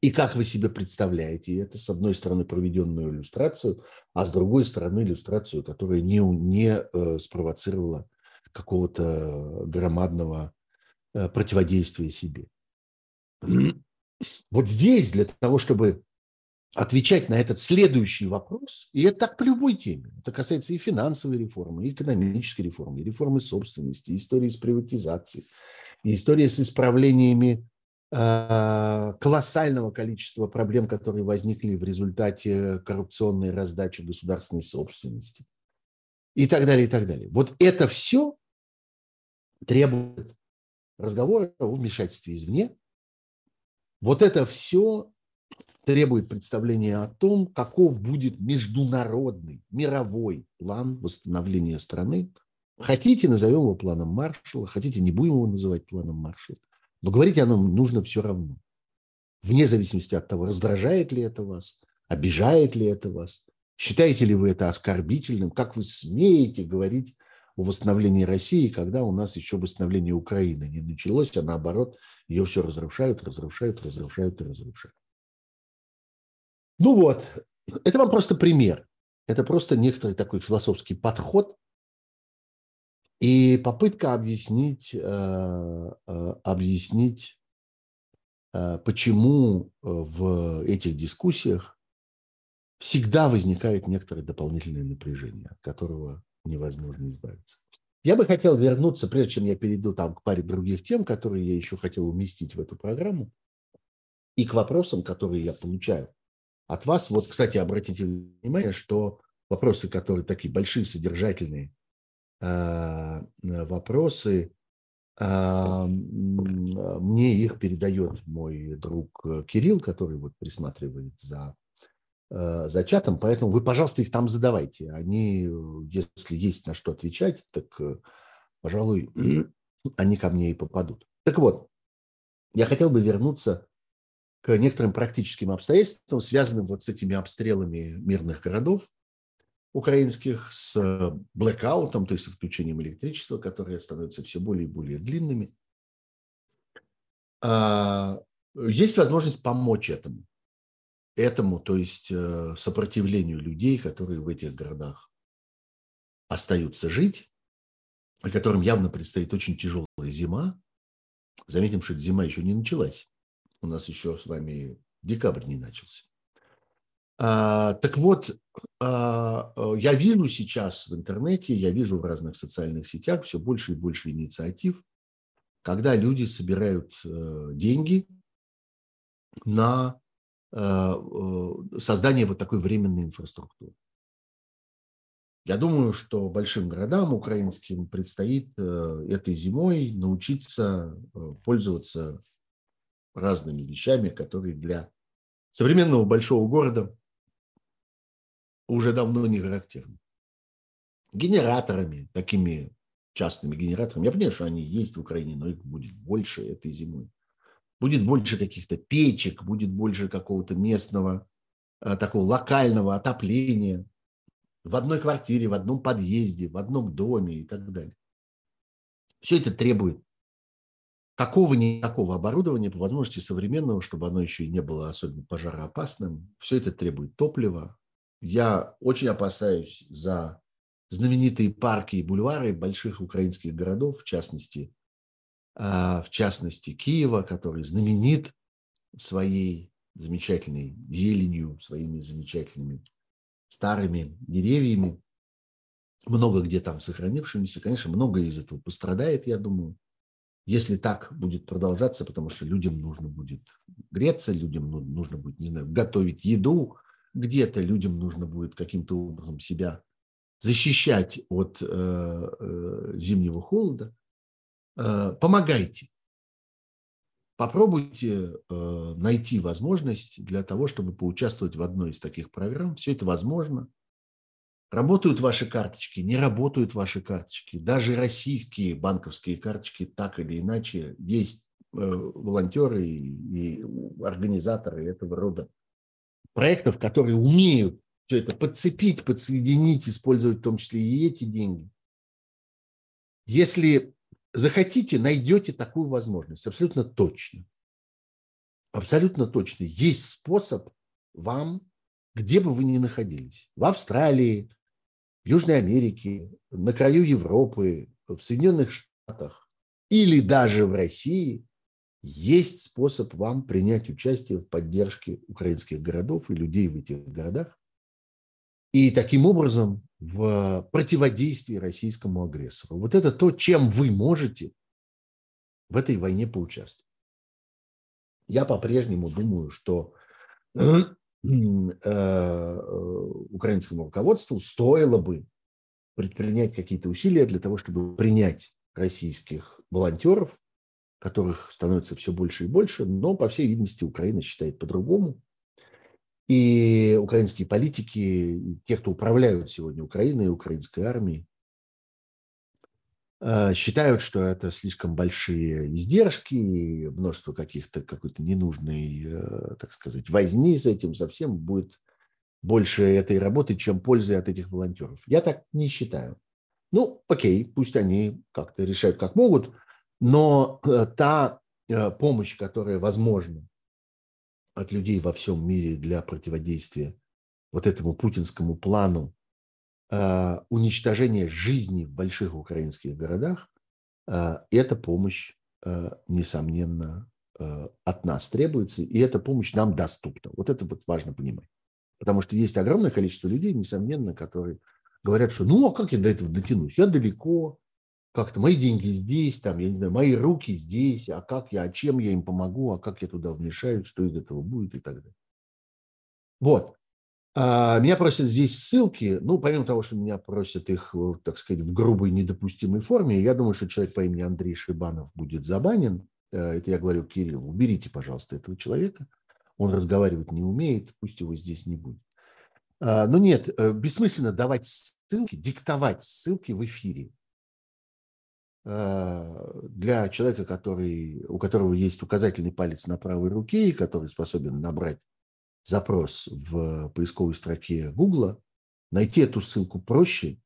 И как вы себе представляете это? С одной стороны, проведенную иллюстрацию, а с другой стороны, иллюстрацию, которая не, не э, спровоцировала какого-то громадного э, противодействия себе. (clears throat) Вот здесь для того, чтобы отвечать на этот следующий вопрос, и это так по любой теме, это касается и финансовой реформы, и экономической реформы, и реформы собственности, и истории с приватизацией, и истории с исправлениями э, колоссального количества проблем, которые возникли в результате коррупционной раздачи государственной собственности, и так далее, и так далее. Вот это все требует разговора о вмешательстве извне, вот это все требует представления о том, каков будет международный, мировой план восстановления страны. Хотите, назовем его планом Маршалла, хотите, не будем его называть планом Маршалла, но говорить о нем нужно все равно. Вне зависимости от того, раздражает ли это вас, обижает ли это вас, считаете ли вы это оскорбительным, как вы смеете говорить о восстановлении России, когда у нас еще восстановление Украины не началось, а наоборот, ее все разрушают, разрушают, разрушают и разрушают. Ну вот, это вам просто пример. Это просто некоторый такой философский подход и попытка объяснить, э, э, объяснить э, почему в этих дискуссиях всегда возникает некоторое дополнительное напряжение, от которого невозможно избавиться. Я бы хотел вернуться, прежде чем я перейду там к паре других тем, которые я еще хотел уместить в эту программу, и к вопросам, которые я получаю от вас. Вот, кстати, обратите внимание, что вопросы, которые такие большие, содержательные э, вопросы, э, мне их передает мой друг Кирилл, который вот присматривает за, за чатом, поэтому вы, пожалуйста, их там задавайте. Они, если есть на что отвечать, так, пожалуй, (clears throat) они ко мне и попадут. Так вот, я хотел бы вернуться к некоторым практическим обстоятельствам, связанным вот с этими обстрелами мирных городов украинских, с блэкаутом, то есть с отключением электричества, которые становятся все более и более длинными. А, есть возможность помочь этому. Этому, то есть э, сопротивлению людей, которые в этих городах остаются жить, и которым явно предстоит очень тяжелая зима. Заметим, что эта зима еще не началась. У нас еще с вами декабрь не начался. А, так вот, а, я вижу сейчас в интернете, я вижу в разных социальных сетях все больше и больше инициатив, когда люди собирают э, деньги на э, э, создание вот такой временной инфраструктуры. Я думаю, что большим городам украинским предстоит этой зимой научиться пользоваться разными вещами, которые для современного большого города уже давно не характерны. Генераторами, такими частными генераторами. Я понимаю, что они есть в Украине, но их будет больше этой зимой. Будет больше каких-то печек, будет больше какого-то местного, э, такого локального отопления в одной квартире, в одном подъезде, в одном доме и так далее. Все это требует какого-никакого оборудования, по возможности современного, чтобы оно еще и не было особенно пожароопасным. Все это требует топлива. Я очень опасаюсь за знаменитые парки и бульвары больших украинских городов, в частности, в частности Киева, который знаменит своей замечательной зеленью, своими замечательными старыми деревьями, много где там сохранившимися. Конечно, многое из этого пострадает, я думаю если так будет продолжаться, потому что людям нужно будет греться, людям ну, нужно будет, не знаю, готовить еду, где-то людям нужно будет каким-то образом себя защищать от э, э, зимнего холода, помогайте. Попробуйте э, найти возможность для того, чтобы поучаствовать в одной из таких программ. Все это возможно. Работают ваши карточки, не работают ваши карточки. Даже российские банковские карточки так или иначе есть э, волонтеры и организаторы этого рода проектов, которые умеют все это подцепить, подсоединить, использовать в том числе и эти деньги. Если захотите, найдете такую возможность, абсолютно точно. Абсолютно точно. Есть способ вам, где бы вы ни находились, в Австралии, в Южной Америке, на краю Европы, в Соединенных Штатах или даже в России есть способ вам принять участие в поддержке украинских городов и людей в этих городах и таким образом в противодействии российскому агрессору. Вот это то, чем вы можете в этой войне поучаствовать. Я по-прежнему думаю, что (clears throat) Э, украинскому руководству стоило бы предпринять какие-то усилия для того, чтобы принять российских волонтеров, которых становится все больше и больше, но, по всей видимости, Украина считает по-другому. И украинские политики, те, кто управляют сегодня Украиной и украинской армией, Э, считают, что это слишком большие издержки, множество каких-то какой-то ненужной, э, так сказать, возни с этим совсем будет больше этой работы, чем пользы от этих волонтеров. Я так не считаю. Ну, окей, пусть они как-то решают, как могут, но э, та помощь, которая возможна от людей во всем мире для противодействия вот этому путинскому плану а, уничтожение жизни в больших украинских городах, а, эта помощь, а, несомненно, от нас требуется, и эта помощь нам доступна. Вот это вот важно понимать. Потому что есть огромное количество людей, несомненно, которые говорят, что ну а как я до этого дотянусь? Я далеко, как-то мои деньги здесь, там, я не знаю, мои руки здесь, а как я, а чем я им помогу, а как я туда вмешаюсь, что из этого будет и так далее. Вот. А, меня просят здесь ссылки, ну, помимо того, что меня просят их, э, так сказать, в грубой недопустимой форме, я думаю, что человек по имени Андрей Шибанов будет забанен. Э, это я говорю Кирилл, уберите, пожалуйста, этого человека. Он разговаривать не умеет, пусть его здесь не будет. А, но нет, э, бессмысленно давать ссылки, диктовать ссылки в эфире для человека, который, у которого есть указательный палец на правой руке и который способен набрать запрос в поисковой строке Гугла, найти эту ссылку проще,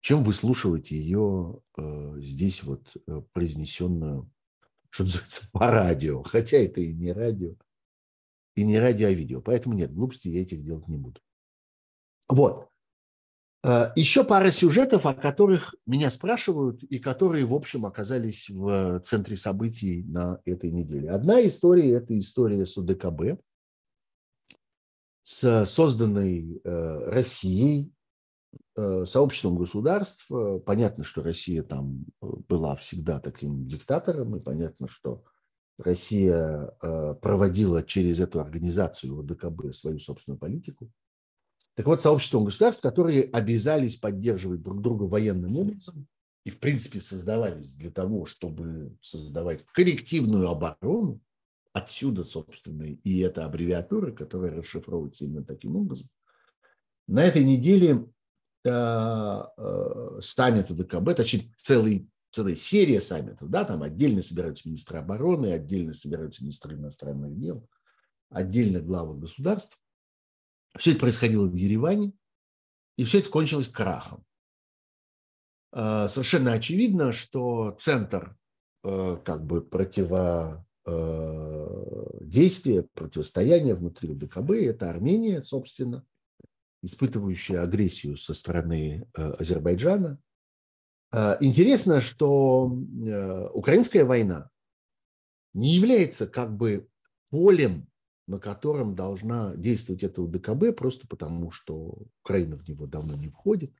чем выслушивать ее э, здесь вот э, произнесенную, что называется, по радио. Хотя это и не радио, и не радио, а видео. Поэтому нет, глупости я этих делать не буду. Вот. Э, еще пара сюжетов, о которых меня спрашивают и которые, в общем, оказались в центре событий на этой неделе. Одна история – это история с УДКБ – с созданной э, Россией, э, сообществом государств. Понятно, что Россия там была всегда таким диктатором, и понятно, что Россия проводила через эту организацию ОДКБ свою собственную политику. Так вот, сообществом государств, которые обязались поддерживать друг друга военным образом и, в принципе, создавались для того, чтобы создавать коллективную оборону, Отсюда, собственно, и эта аббревиатура, которая расшифровывается именно таким образом. На этой неделе э, э, саммит УДКБ, точнее, целый, целая серия саммитов, да, там отдельно собираются министры обороны, отдельно собираются министры иностранных дел, отдельно главы государств. Все это происходило в Ереване, и все это кончилось крахом. Э, совершенно очевидно, что центр как бы противо Э, противостояния внутри УДКБ. Это Армения, собственно, испытывающая агрессию со стороны э, Азербайджана. Э, интересно, что украинская война не является как бы полем, на котором должна действовать эта УДКБ, просто потому что Украина в него давно не входит.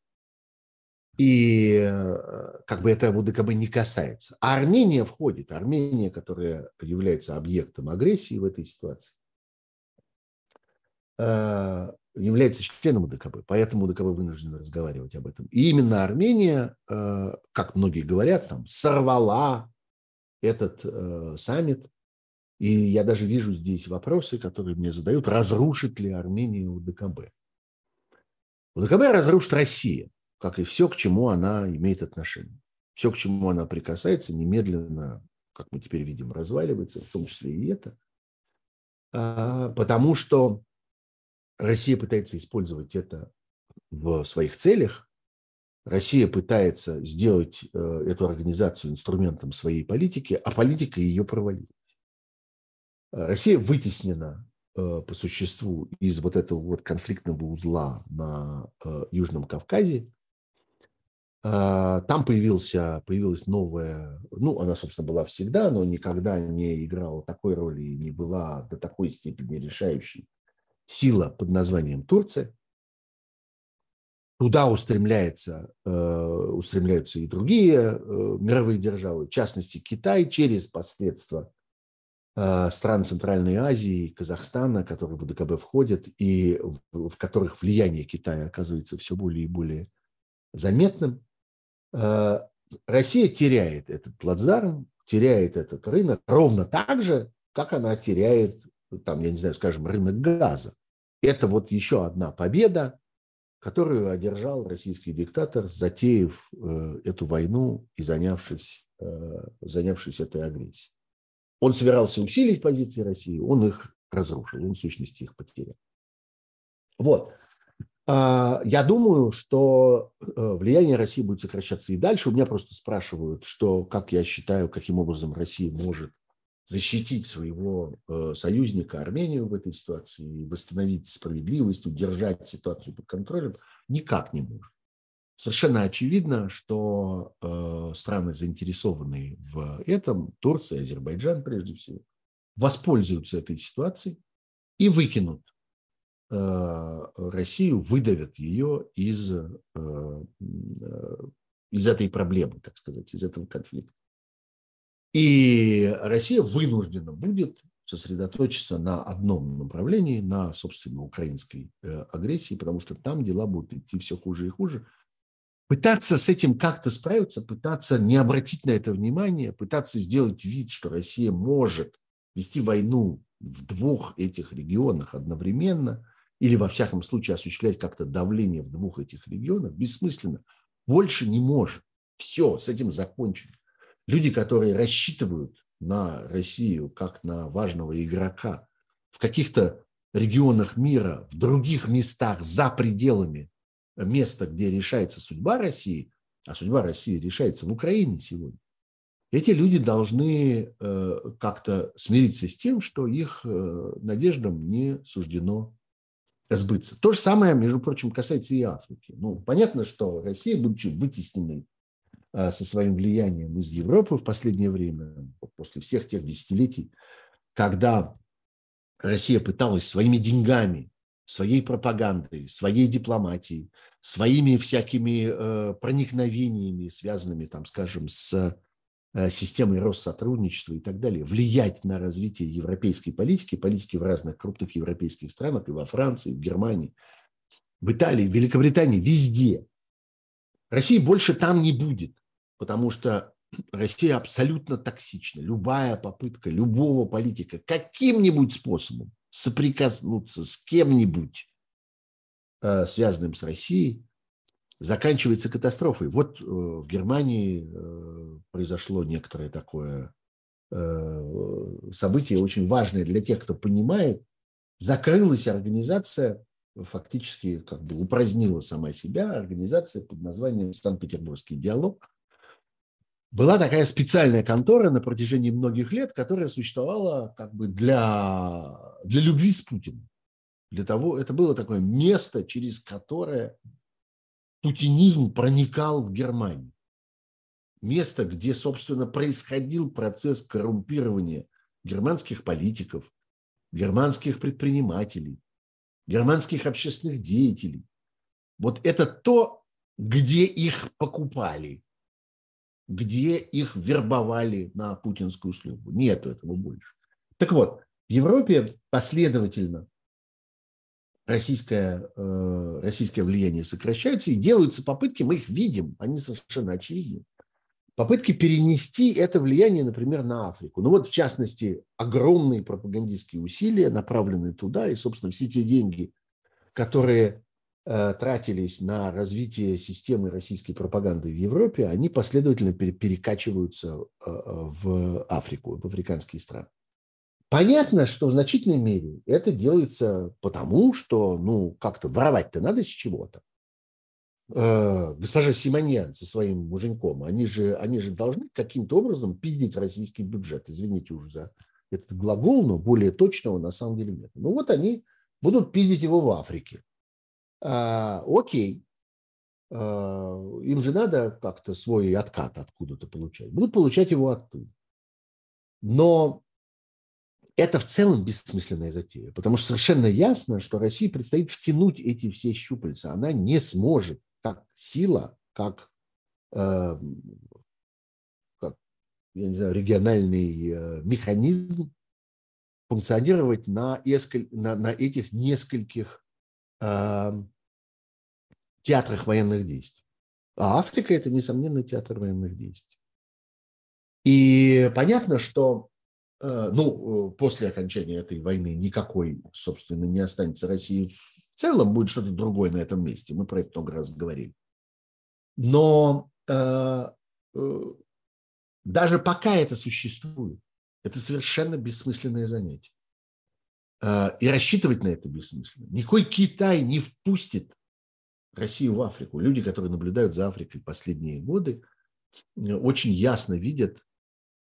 И э, как бы это УДКБ не касается. А Армения входит. Армения, которая является объектом агрессии в этой ситуации, э, является членом УДКБ. Поэтому УДКБ вынужден разговаривать об этом. И именно Армения, э, как многие говорят, там, сорвала этот саммит. И я даже вижу здесь вопросы, которые мне задают, разрушит ли Армения УДКБ. УДКБ разрушит Россия как и все, к чему она имеет отношение. Все, к чему она прикасается, немедленно, как мы теперь видим, разваливается, в том числе и это. А, потому что Россия пытается использовать это в своих целях. Россия пытается сделать э, эту организацию инструментом своей политики, а политика ее провалила. Россия вытеснена э, по существу из вот этого вот конфликтного узла на э, Южном Кавказе а, там появился, появилась новая, ну, она, собственно, была всегда, но никогда не играла такой роли и не была до такой степени решающей сила под названием Турция. Туда устремляется, э, устремляются и другие э, мировые державы, в частности Китай, через посредства э, стран Центральной Азии, Казахстана, которые в ДКБ входят, и в, которых влияние Китая оказывается все более и более заметным. Э, Россия теряет этот плацдарм, теряет этот рынок ровно так же, как она теряет, там, я не знаю, скажем, рынок газа. Это вот еще одна победа, которую одержал российский диктатор, затеяв э, эту войну и занявшись, э, занявшись этой агрессией. Он собирался усилить позиции России, он их разрушил, он в сущности их потерял. Вот. А, я думаю, что э, влияние России будет сокращаться и дальше. У меня просто спрашивают, что, как я считаю, каким образом Россия может защитить своего э, союзника Армению в этой ситуации, восстановить справедливость, удержать ситуацию под контролем, никак не может. Совершенно очевидно, что э, страны, заинтересованные в этом, Турция, Азербайджан прежде всего, воспользуются этой ситуацией и выкинут Э, Россию, выдавят ее из э, э, из этой проблемы, так сказать, из этого конфликта. И Россия вынуждена будет сосредоточиться на одном направлении, на, собственно, украинской э, агрессии, потому что там дела будут идти все хуже и хуже. Пытаться с этим как-то справиться, пытаться не обратить на это внимание, пытаться сделать вид, что Россия может вести войну в двух этих регионах одновременно или, во всяком случае, осуществлять как-то давление в двух этих регионах, бессмысленно. Больше не может. Все, с этим закончено. Люди, которые рассчитывают на Россию как на важного игрока в каких-то регионах мира, в других местах за пределами места, где решается судьба России, а судьба России решается в Украине сегодня, эти люди должны э, как-то смириться с тем, что их э, надеждам не суждено сбыться. То же самое, между прочим, касается и Африки. Ну, понятно, что Россия, будучи вытесненной а, со своим влиянием из Европы в последнее время, после всех тех десятилетий, когда Россия пыталась своими деньгами, своей пропагандой, своей дипломатией, своими всякими э, проникновениями, связанными, там, скажем, с э, системой Россотрудничества и так далее, влиять на развитие европейской политики, политики в разных крупных европейских странах, и во Франции, и в Германии, в Италии, в Великобритании, везде. России больше там не будет потому что Россия абсолютно токсична. Любая попытка любого политика каким-нибудь способом соприкоснуться с кем-нибудь, э, связанным с Россией, заканчивается катастрофой. Вот э, в Германии э, произошло некоторое такое событие, очень важное для тех, кто понимает. Закрылась организация, фактически как бы упразднила сама себя, организация под названием Санкт-Петербургский диалог, была такая специальная контора на протяжении многих лет, которая существовала как бы для, для любви с Путиным. Для того, это было такое место, через которое путинизм проникал в Германию. Место, где, собственно, происходил процесс коррумпирования германских политиков, германских предпринимателей, германских общественных деятелей. Вот это то, где их покупали, где их вербовали на путинскую службу. Нету этого больше. Так вот, в Европе последовательно российское, э, российское влияние сокращается и делаются попытки, мы их видим, они совершенно очевидны. Попытки перенести это влияние, например, на Африку. Ну вот, в частности, огромные пропагандистские усилия, направленные туда, и, собственно, все те деньги, которые тратились на развитие системы российской пропаганды в Европе, они последовательно перекачиваются э, в Африку, в африканские страны. Понятно, что в значительной мере это делается потому, что, ну, как-то воровать-то надо с чего-то. Э, госпожа Симоньян со своим муженьком, они же, они же должны каким-то образом пиздить российский бюджет. Извините уже за этот глагол, но более точного на самом деле нет. Ну вот они будут пиздить его в Африке а, окей, а, им же надо как-то свой откат откуда-то получать. Будут получать его оттуда. Но это в целом бессмысленная затея, потому что совершенно ясно, что России предстоит втянуть эти все щупальца. Она не сможет как сила, как, э, как я не знаю, региональный э, механизм функционировать на, на, на этих нескольких театрах военных действий. А Африка – это, несомненно, театр военных действий. И понятно, что э, ну, после окончания этой войны никакой, собственно, не останется России в целом, будет что-то другое на этом месте. Мы про это много раз говорили. Но э, э, даже пока это существует, это совершенно бессмысленное занятие. Э, и рассчитывать на это бессмысленно. Никакой Китай не впустит Россию в Африку. Люди, которые наблюдают за Африкой последние годы, э, очень ясно видят,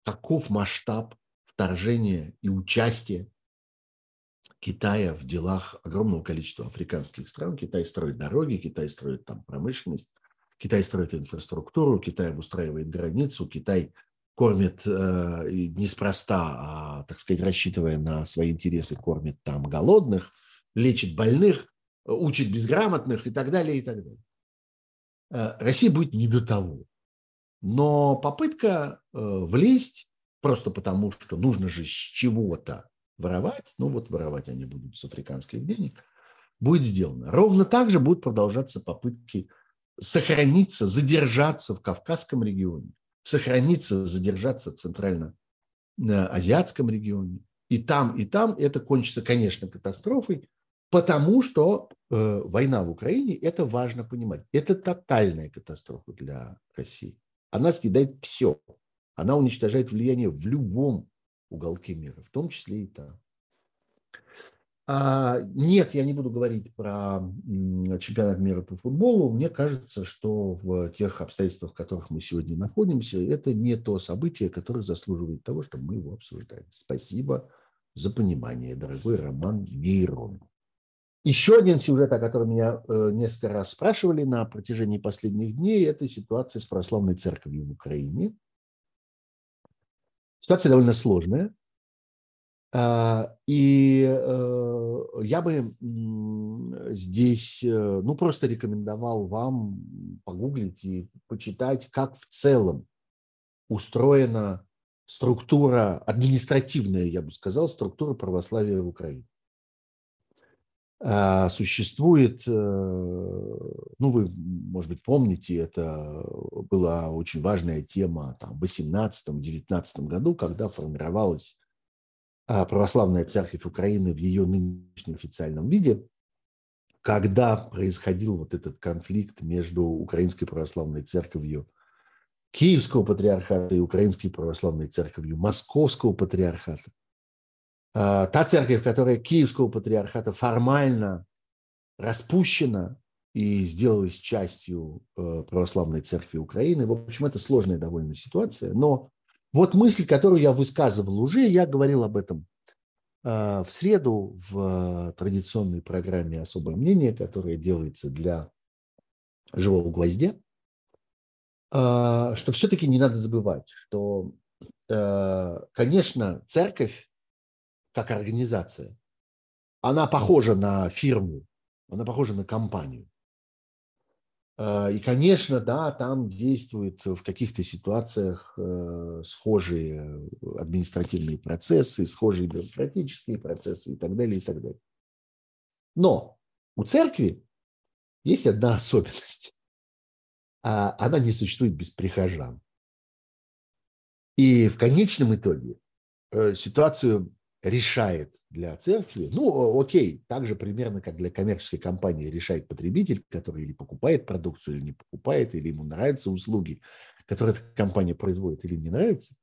каков масштаб вторжения и участия Китая в делах огромного количества африканских стран. Китай строит дороги, Китай строит там промышленность, Китай строит инфраструктуру, Китай обустраивает границу, Китай кормит э, неспроста, а, так сказать, рассчитывая на свои интересы, кормит там голодных, лечит больных, учит безграмотных и так далее, и так далее. Э, Россия будет не до того. Но попытка э, влезть просто потому, что нужно же с чего-то воровать, ну вот воровать они будут с африканских денег, будет сделано. Ровно так же будут продолжаться попытки сохраниться, задержаться в Кавказском регионе, сохраниться, задержаться в Центрально-Азиатском регионе. И там, и там это кончится, конечно, катастрофой, потому что э, война в Украине, это важно понимать, это тотальная катастрофа для России. Она съедает все. Она уничтожает влияние в любом уголке мира, в том числе и там. А, нет, я не буду говорить про чемпионат мира по футболу. Мне кажется, что в тех обстоятельствах, в которых мы сегодня находимся, это не то событие, которое заслуживает того, чтобы мы его обсуждали. Спасибо за понимание, дорогой Роман Мейрон. Еще один сюжет, о котором меня э, несколько раз спрашивали на протяжении последних дней, это ситуация с православной церковью в Украине. Ситуация довольно сложная. А, и э, я бы здесь, э, ну, просто рекомендовал вам погуглить и почитать, как в целом устроена структура, административная, я бы сказал, структура православия в Украине. Существует, э, ну, вы, может быть, помните, это была очень важная тема там, в 18-19 году, когда формировалась православная церковь Украины в ее нынешнем официальном виде, когда происходил вот этот конфликт между Украинской православной церковью Киевского патриархата и Украинской православной церковью Московского патриархата. А, та церковь, которая Киевского патриархата формально распущена и сделалась частью э, православной церкви Украины. В общем, это сложная довольно ситуация, но вот мысль, которую я высказывал уже, я говорил об этом а, в среду в традиционной программе «Особое мнение», которая делается для живого гвоздя, а, что все-таки не надо забывать, что, а, конечно, церковь как организация, она похожа на фирму, она похожа на компанию. А, и, конечно, да, там действуют в каких-то ситуациях э, схожие административные процессы, схожие бюрократические процессы и так далее, и так далее. Но у церкви есть одна (laughs) особенность. А она не существует без прихожан. И в конечном итоге э, ситуацию решает для церкви, ну, окей, так же примерно, как для коммерческой компании решает потребитель, который или покупает продукцию, или не покупает, или ему нравятся услуги, которые эта компания производит, или не нравятся.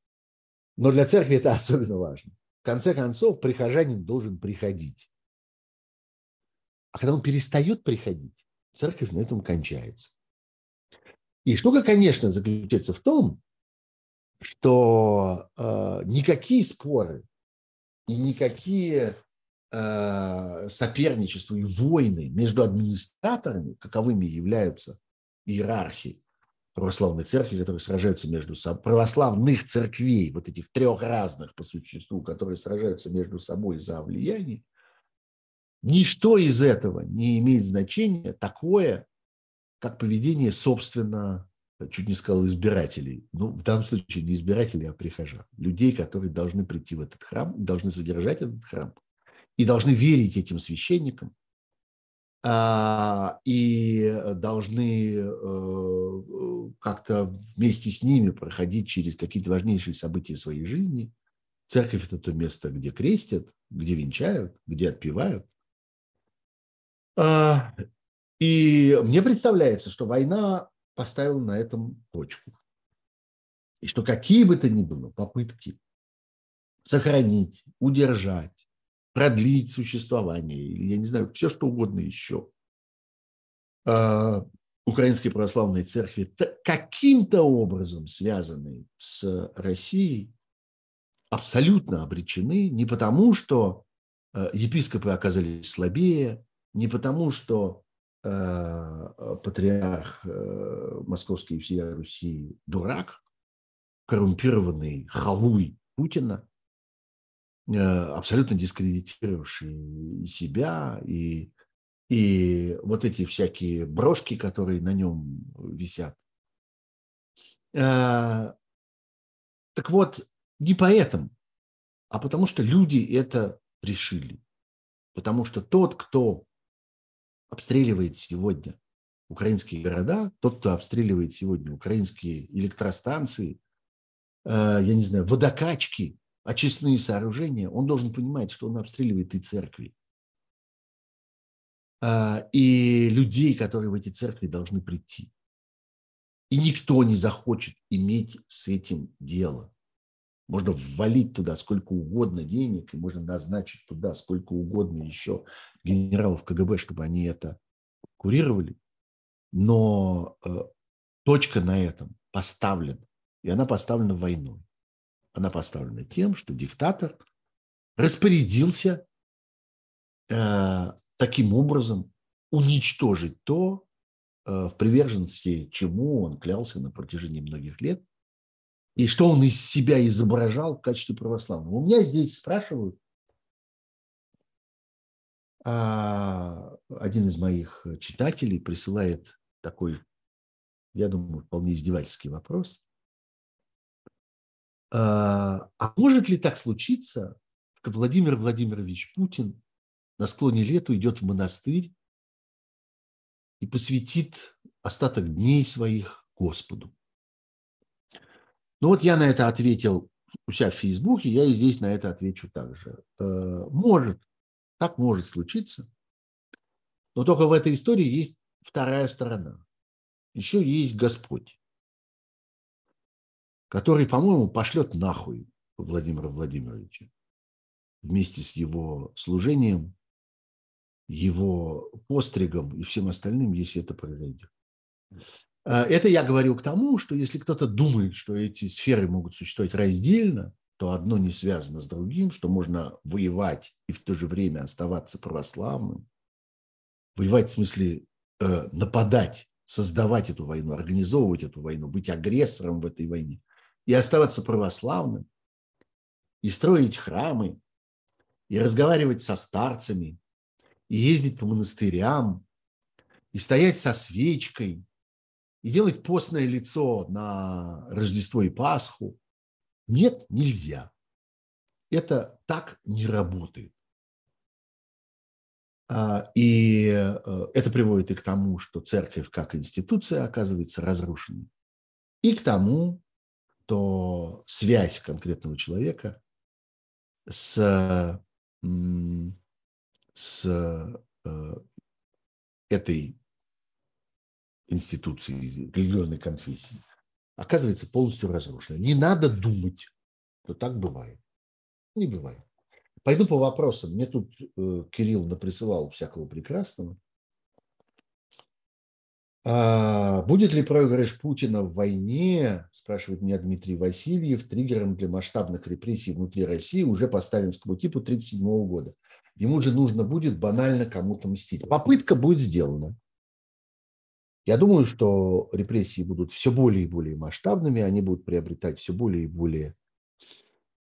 Но для церкви это (laughs) особенно важно. В конце концов, прихожанин должен приходить. А когда он перестает приходить, церковь на этом кончается. И штука, конечно, заключается в том, что э, никакие споры и никакие э, соперничества и войны между администраторами, каковыми являются иерархи православной церкви, которые сражаются между собой, православных церквей, вот этих трех разных по существу, которые сражаются между собой за влияние, ничто из этого не имеет значения такое, как поведение, собственно, чуть не сказал избирателей, ну, в данном случае не избирателей, а прихожан, людей, которые должны прийти в этот храм, должны содержать этот храм и должны верить этим священникам, а, и должны э, как-то вместе с ними проходить через какие-то важнейшие события своей жизни. Церковь – это то место, где крестят, где венчают, где отпевают. А, и мне представляется, что война поставил на этом точку. И что какие бы то ни было попытки сохранить, удержать, продлить существование, или, я не знаю, все что угодно еще, э, Украинской Православной Церкви, каким-то образом связанные с Россией, абсолютно обречены не потому, что э, епископы оказались слабее, не потому, что патриарх э, московской всей Руси дурак, коррумпированный халуй Путина, э, абсолютно дискредитировавший себя, и, и вот эти всякие брошки, которые на нем висят. Так вот, не поэтому, а потому что люди это решили. Потому что тот, кто обстреливает сегодня украинские города, тот, кто обстреливает сегодня украинские электростанции, э, я не знаю, водокачки, очистные сооружения, он должен понимать, что он обстреливает и церкви, э, и людей, которые в эти церкви должны прийти. И никто не захочет иметь с этим дело. Можно ввалить туда сколько угодно денег, и можно назначить туда сколько угодно еще генералов КГБ, чтобы они это курировали. Но э, точка на этом поставлена. И она поставлена войной. Она поставлена тем, что диктатор распорядился э, таким образом уничтожить то, э, в приверженности чему он клялся на протяжении многих лет – и что он из себя изображал в качестве православного. У меня здесь спрашивают, а один из моих читателей присылает такой, я думаю, вполне издевательский вопрос. А, а может ли так случиться, что Владимир Владимирович Путин на склоне лет уйдет в монастырь и посвятит остаток дней своих Господу? Ну вот я на это ответил у себя в Фейсбуке, я и здесь на это отвечу также. Э, может, так может случиться, но только в этой истории есть вторая сторона. Еще есть Господь, который, по-моему, пошлет нахуй Владимира Владимировича вместе с его служением, его постригом и всем остальным, если это произойдет. Э, это я говорю к тому, что если кто-то думает, что эти сферы могут существовать раздельно, то одно не связано с другим, что можно воевать и в то же время оставаться православным. Воевать в смысле э, нападать, создавать эту войну, организовывать эту войну, быть агрессором в этой войне и оставаться православным, и строить храмы, и разговаривать со старцами, и ездить по монастырям, и стоять со свечкой, и делать постное лицо на Рождество и Пасху. Нет, нельзя. Это так не работает. А, и э, это приводит и к тому, что церковь как институция оказывается разрушенной, и к тому, что связь конкретного человека с, с э, этой институции, религиозной конфессии, оказывается полностью разрушена. Не надо думать, что так бывает. Не бывает. Пойду по вопросам. Мне тут э, Кирилл наприсылал всякого прекрасного. А, будет ли проигрыш Путина в войне, спрашивает меня Дмитрий Васильев, триггером для масштабных репрессий внутри России уже по сталинскому типу 1937 года? Ему же нужно будет банально кому-то мстить. Попытка будет сделана. Я думаю, что репрессии будут все более и более масштабными, они будут приобретать все более и более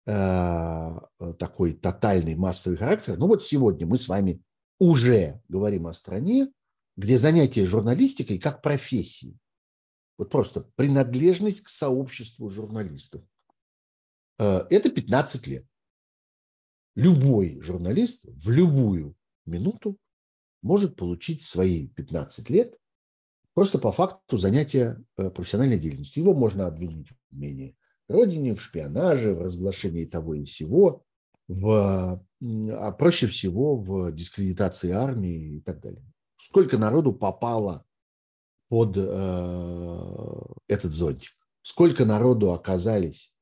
э, такой тотальный массовый характер. Ну вот сегодня мы с вами уже говорим о стране, где занятие журналистикой как профессии, вот просто принадлежность к сообществу журналистов, э, это 15 лет. Любой журналист в любую минуту может получить свои 15 лет Просто по факту занятия э, профессиональной деятельностью. Его можно обвинить в менее родине, в шпионаже, в разглашении того и всего, в, а проще всего в дискредитации армии и так далее. Сколько народу попало под э, этот зонтик? Сколько народу оказались,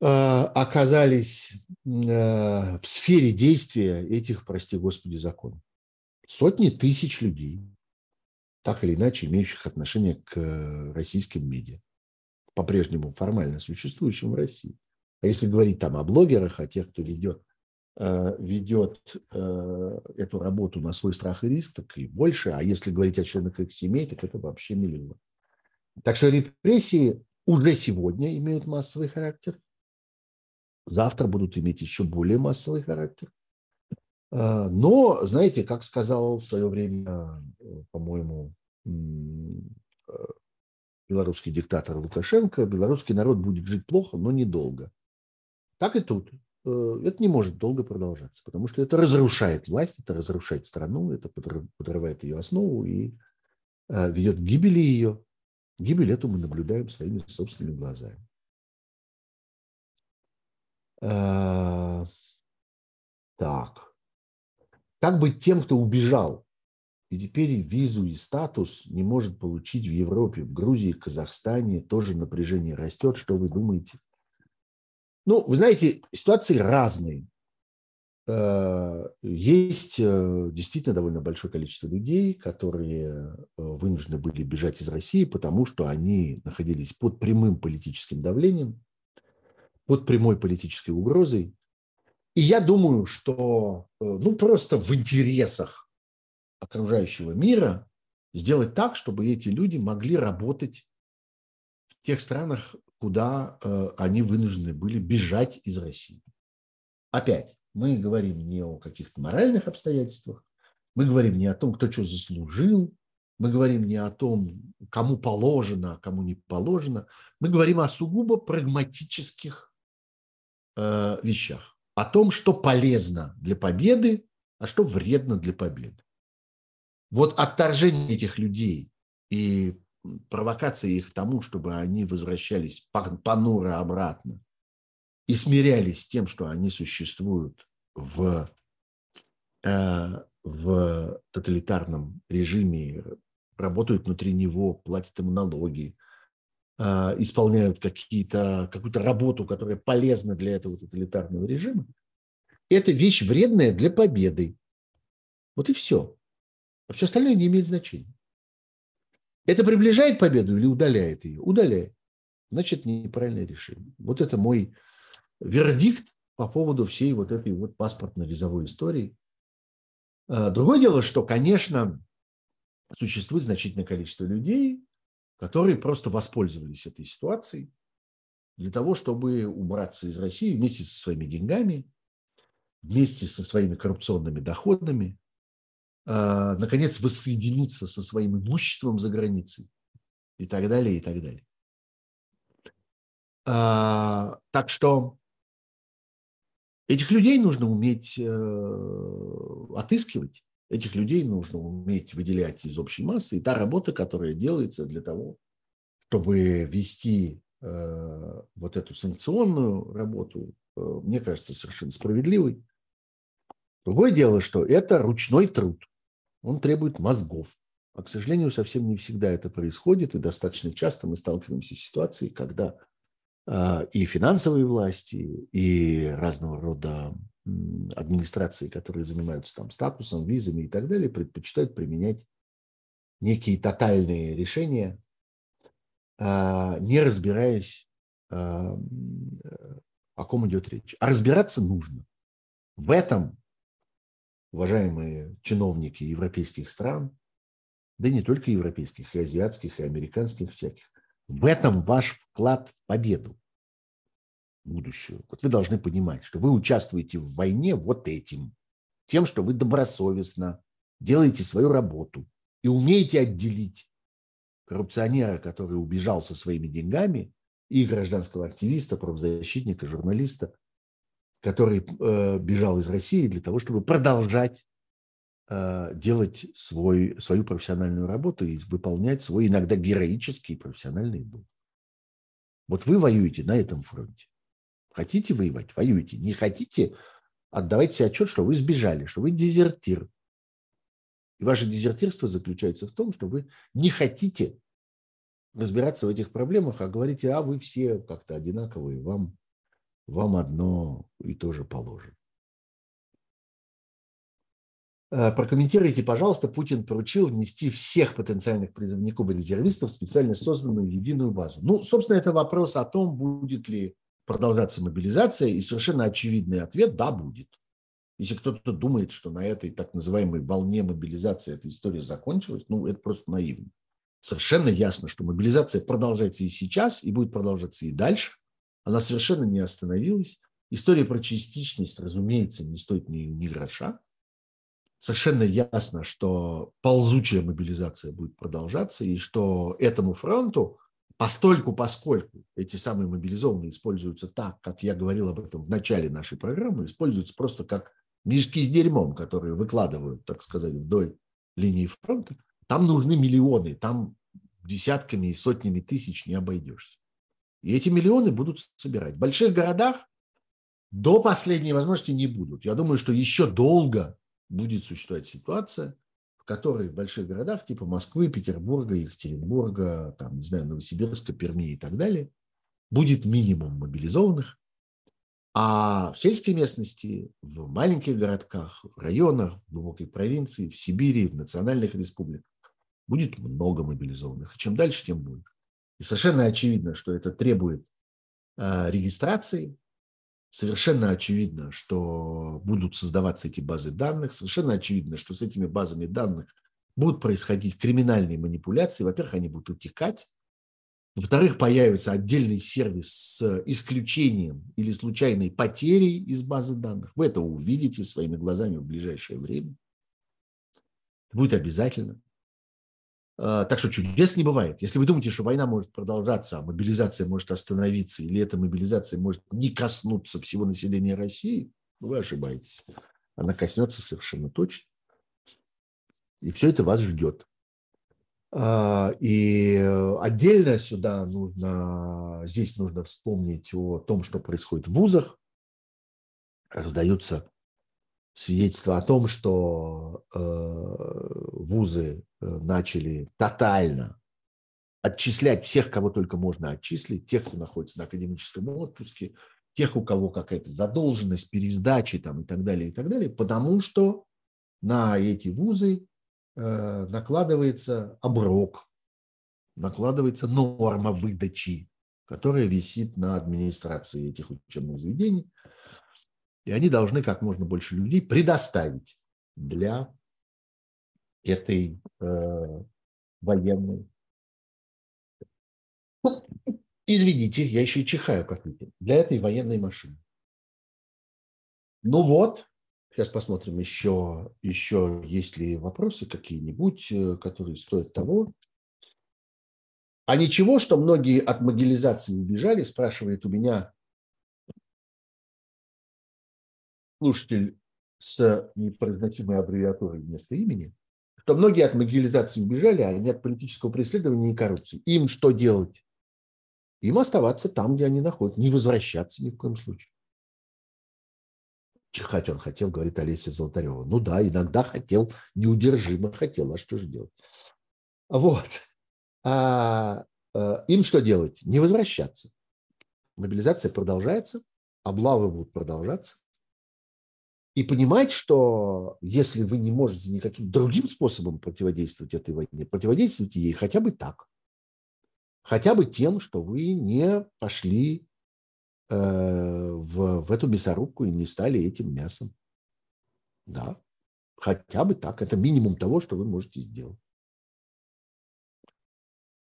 э, оказались э, в сфере действия этих, прости господи, законов? Сотни тысяч людей так или иначе имеющих отношение к э, российским медиа, по-прежнему формально существующим в России. А если говорить там о блогерах, о тех, кто ведет, э, ведет э, эту работу на свой страх и риск, так и больше. А если говорить о членах их семей, так это вообще миллион. Так что репрессии уже сегодня имеют массовый характер. Завтра будут иметь еще более массовый характер. Но, знаете, как сказал в свое время, по-моему, Э, белорусский диктатор Лукашенко, белорусский народ будет жить плохо, но недолго. Так и тут. Э, это не может долго продолжаться, потому что это разрушает власть, это разрушает страну, это подрывает ее основу и э, ведет к гибели ее. Гибель эту мы наблюдаем своими собственными глазами. Э, так. Как быть тем, кто убежал и теперь визу и статус не может получить в Европе, в Грузии, Казахстане, тоже напряжение растет. Что вы думаете? Ну, вы знаете, ситуации разные. Э, есть э, действительно довольно большое количество людей, которые э, вынуждены были бежать из России, потому что они находились под прямым политическим давлением, под прямой политической угрозой. И я думаю, что ну, просто в интересах окружающего мира сделать так, чтобы эти люди могли работать в тех странах, куда э, они вынуждены были бежать из России. Опять, мы говорим не о каких-то моральных обстоятельствах, мы говорим не о том, кто что заслужил, мы говорим не о том, кому положено, а кому не положено. Мы говорим о сугубо прагматических э, вещах. О том, что полезно для победы, а что вредно для победы. Вот отторжение этих людей и провокация их к тому, чтобы они возвращались понуро обратно и смирялись с тем, что они существуют в, э, в тоталитарном режиме, работают внутри него, платят ему налоги, исполняют какие-то, какую-то работу, которая полезна для этого тоталитарного режима, это вещь вредная для победы. Вот и все. А все остальное не имеет значения. Это приближает победу или удаляет ее? Удаляет. Значит, неправильное решение. Вот это мой вердикт по поводу всей вот этой вот паспортно-визовой истории. А, другое дело, что, конечно, существует значительное количество людей, которые просто воспользовались этой ситуацией для того, чтобы убраться из России вместе со своими деньгами, вместе со своими коррупционными доходами, а, наконец, воссоединиться со своим имуществом за границей и так далее, и так далее. А, так что этих людей нужно уметь э, отыскивать, этих людей нужно уметь выделять из общей массы. И та работа, которая делается для того, чтобы вести э, вот эту санкционную работу, э, мне кажется, совершенно справедливой. Другое дело, что это ручной труд он требует мозгов. А, к сожалению, совсем не всегда это происходит, и достаточно часто мы сталкиваемся с ситуацией, когда а, и финансовые власти, и разного рода администрации, которые занимаются там статусом, визами и так далее, предпочитают применять некие тотальные решения, а, не разбираясь, о ком идет речь. А разбираться нужно. В этом уважаемые чиновники европейских стран, да и не только европейских, и азиатских, и американских всяких, в этом ваш вклад в победу будущую. Вот вы должны понимать, что вы участвуете в войне вот этим, тем, что вы добросовестно делаете свою работу и умеете отделить коррупционера, который убежал со своими деньгами, и гражданского активиста, правозащитника, журналиста, который э, бежал из России для того, чтобы продолжать э, делать свой, свою профессиональную работу и выполнять свой иногда героический профессиональный долг. Вот вы воюете на этом фронте. Хотите воевать? Воюйте. Не хотите? Отдавайте себе отчет, что вы сбежали, что вы дезертир. И ваше дезертирство заключается в том, что вы не хотите разбираться в этих проблемах, а говорите, а вы все как-то одинаковые, вам вам одно и то же положено. Э, прокомментируйте, пожалуйста, Путин поручил внести всех потенциальных призывников и резервистов в специально созданную единую базу. Ну, собственно, это вопрос о том, будет ли продолжаться мобилизация, и совершенно очевидный ответ – да, будет. Если кто-то думает, что на этой так называемой волне мобилизации эта история закончилась, ну, это просто наивно. Совершенно ясно, что мобилизация продолжается и сейчас, и будет продолжаться и дальше. Она совершенно не остановилась. История про частичность, разумеется, не стоит ни, ни гроша. Совершенно ясно, что ползучая мобилизация будет продолжаться, и что этому фронту постольку, поскольку эти самые мобилизованные используются так, как я говорил об этом в начале нашей программы, используются просто как мешки с дерьмом, которые выкладывают, так сказать, вдоль линии фронта, там нужны миллионы, там десятками и сотнями тысяч не обойдешься. И эти миллионы будут собирать. В больших городах до последней возможности не будут. Я думаю, что еще долго будет существовать ситуация, в которой в больших городах типа Москвы, Петербурга, Екатеринбурга, там, не знаю, Новосибирска, Перми и так далее, будет минимум мобилизованных, а в сельской местности, в маленьких городках, в районах, в глубокой провинции, в Сибири, в национальных республиках будет много мобилизованных. И чем дальше, тем больше. И совершенно очевидно, что это требует э, регистрации, совершенно очевидно, что будут создаваться эти базы данных, совершенно очевидно, что с этими базами данных будут происходить криминальные манипуляции. Во-первых, они будут утекать, во-вторых, появится отдельный сервис с исключением или случайной потерей из базы данных. Вы это увидите своими глазами в ближайшее время. Это будет обязательно. А, так что чудес не бывает. Если вы думаете, что война может продолжаться, а мобилизация может остановиться, или эта мобилизация может не коснуться всего населения России, вы ошибаетесь. Она коснется совершенно точно. И все это вас ждет. А, и отдельно сюда нужно, здесь нужно вспомнить о том, что происходит в вузах. Раздаются свидетельства о том, что э, вузы начали тотально отчислять всех, кого только можно отчислить, тех, кто находится на академическом отпуске, тех, у кого какая-то задолженность, пересдачи там, и так далее, и так далее, потому что на эти вузы Э, накладывается оброк, накладывается норма выдачи, которая висит на администрации этих учебных заведений. И они должны как можно больше людей предоставить для этой э, военной. Извините, я еще и чихаю, как видите, для этой военной машины. Ну вот, Сейчас посмотрим еще, еще есть ли вопросы какие-нибудь, э, которые стоят того. А ничего, что многие от могилизации убежали, спрашивает у меня слушатель с непроизносимой аббревиатурой вместо имени, что многие от могилизации убежали, а не от политического преследования и коррупции. Им что делать? Им оставаться там, где они находятся, не возвращаться ни в коем случае. Чихать он хотел, говорит Олеся Золотарева. Ну да, иногда хотел, неудержимо хотел, а что же делать? Вот. А, а им что делать? Не возвращаться. Мобилизация продолжается, облавы будут продолжаться. И понимать, что если вы не можете никаким другим способом противодействовать этой войне, противодействуйте ей хотя бы так. Хотя бы тем, что вы не пошли Э, в, в эту мясорубку и не стали этим мясом. Да, хотя бы так. Это минимум того, что вы можете сделать.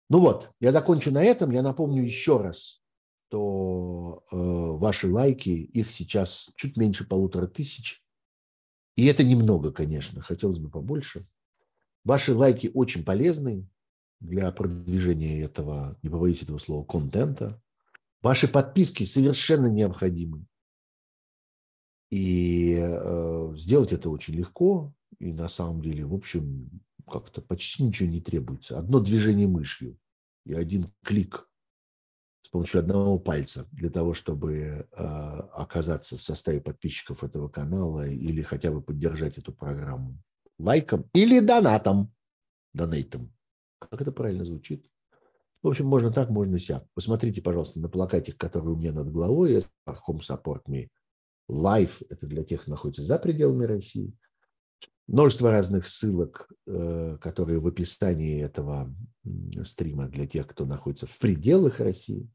Ну вот, я закончу на этом. Я напомню еще раз, что э, ваши лайки, их сейчас чуть меньше полутора тысяч. И это немного, конечно, хотелось бы побольше. Ваши лайки очень полезны для продвижения этого, не побоюсь этого слова, контента. Ваши подписки совершенно необходимы. И э, сделать это очень легко. И на самом деле, в общем, как-то почти ничего не требуется. Одно движение мышью и один клик с помощью одного пальца для того, чтобы э, оказаться в составе подписчиков этого канала или хотя бы поддержать эту программу лайком или донатом. Донейтом. Как это правильно звучит? В общем, можно так, можно сяк. Посмотрите, пожалуйста, на плакатик, который у меня над головой. Home Support Me Live. Это для тех, кто находится за пределами России. Множество разных ссылок, э, которые в описании этого стрима для тех, кто находится в пределах России.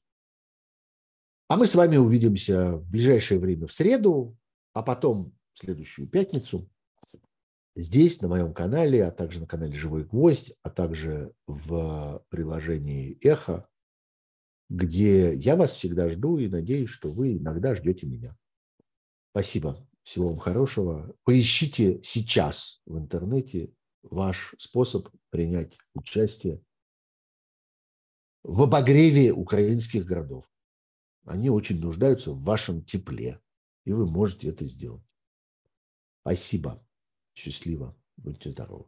А мы с вами увидимся в ближайшее время в среду, а потом в следующую пятницу здесь, на моем канале, а также на канале «Живой гвоздь», а также в приложении «Эхо», где я вас всегда жду и надеюсь, что вы иногда ждете меня. Спасибо. Всего вам хорошего. Поищите сейчас в интернете ваш способ принять участие в обогреве украинских городов. Они очень нуждаются в вашем тепле, и вы можете это сделать. Спасибо. Счастливо. Будьте здоровы.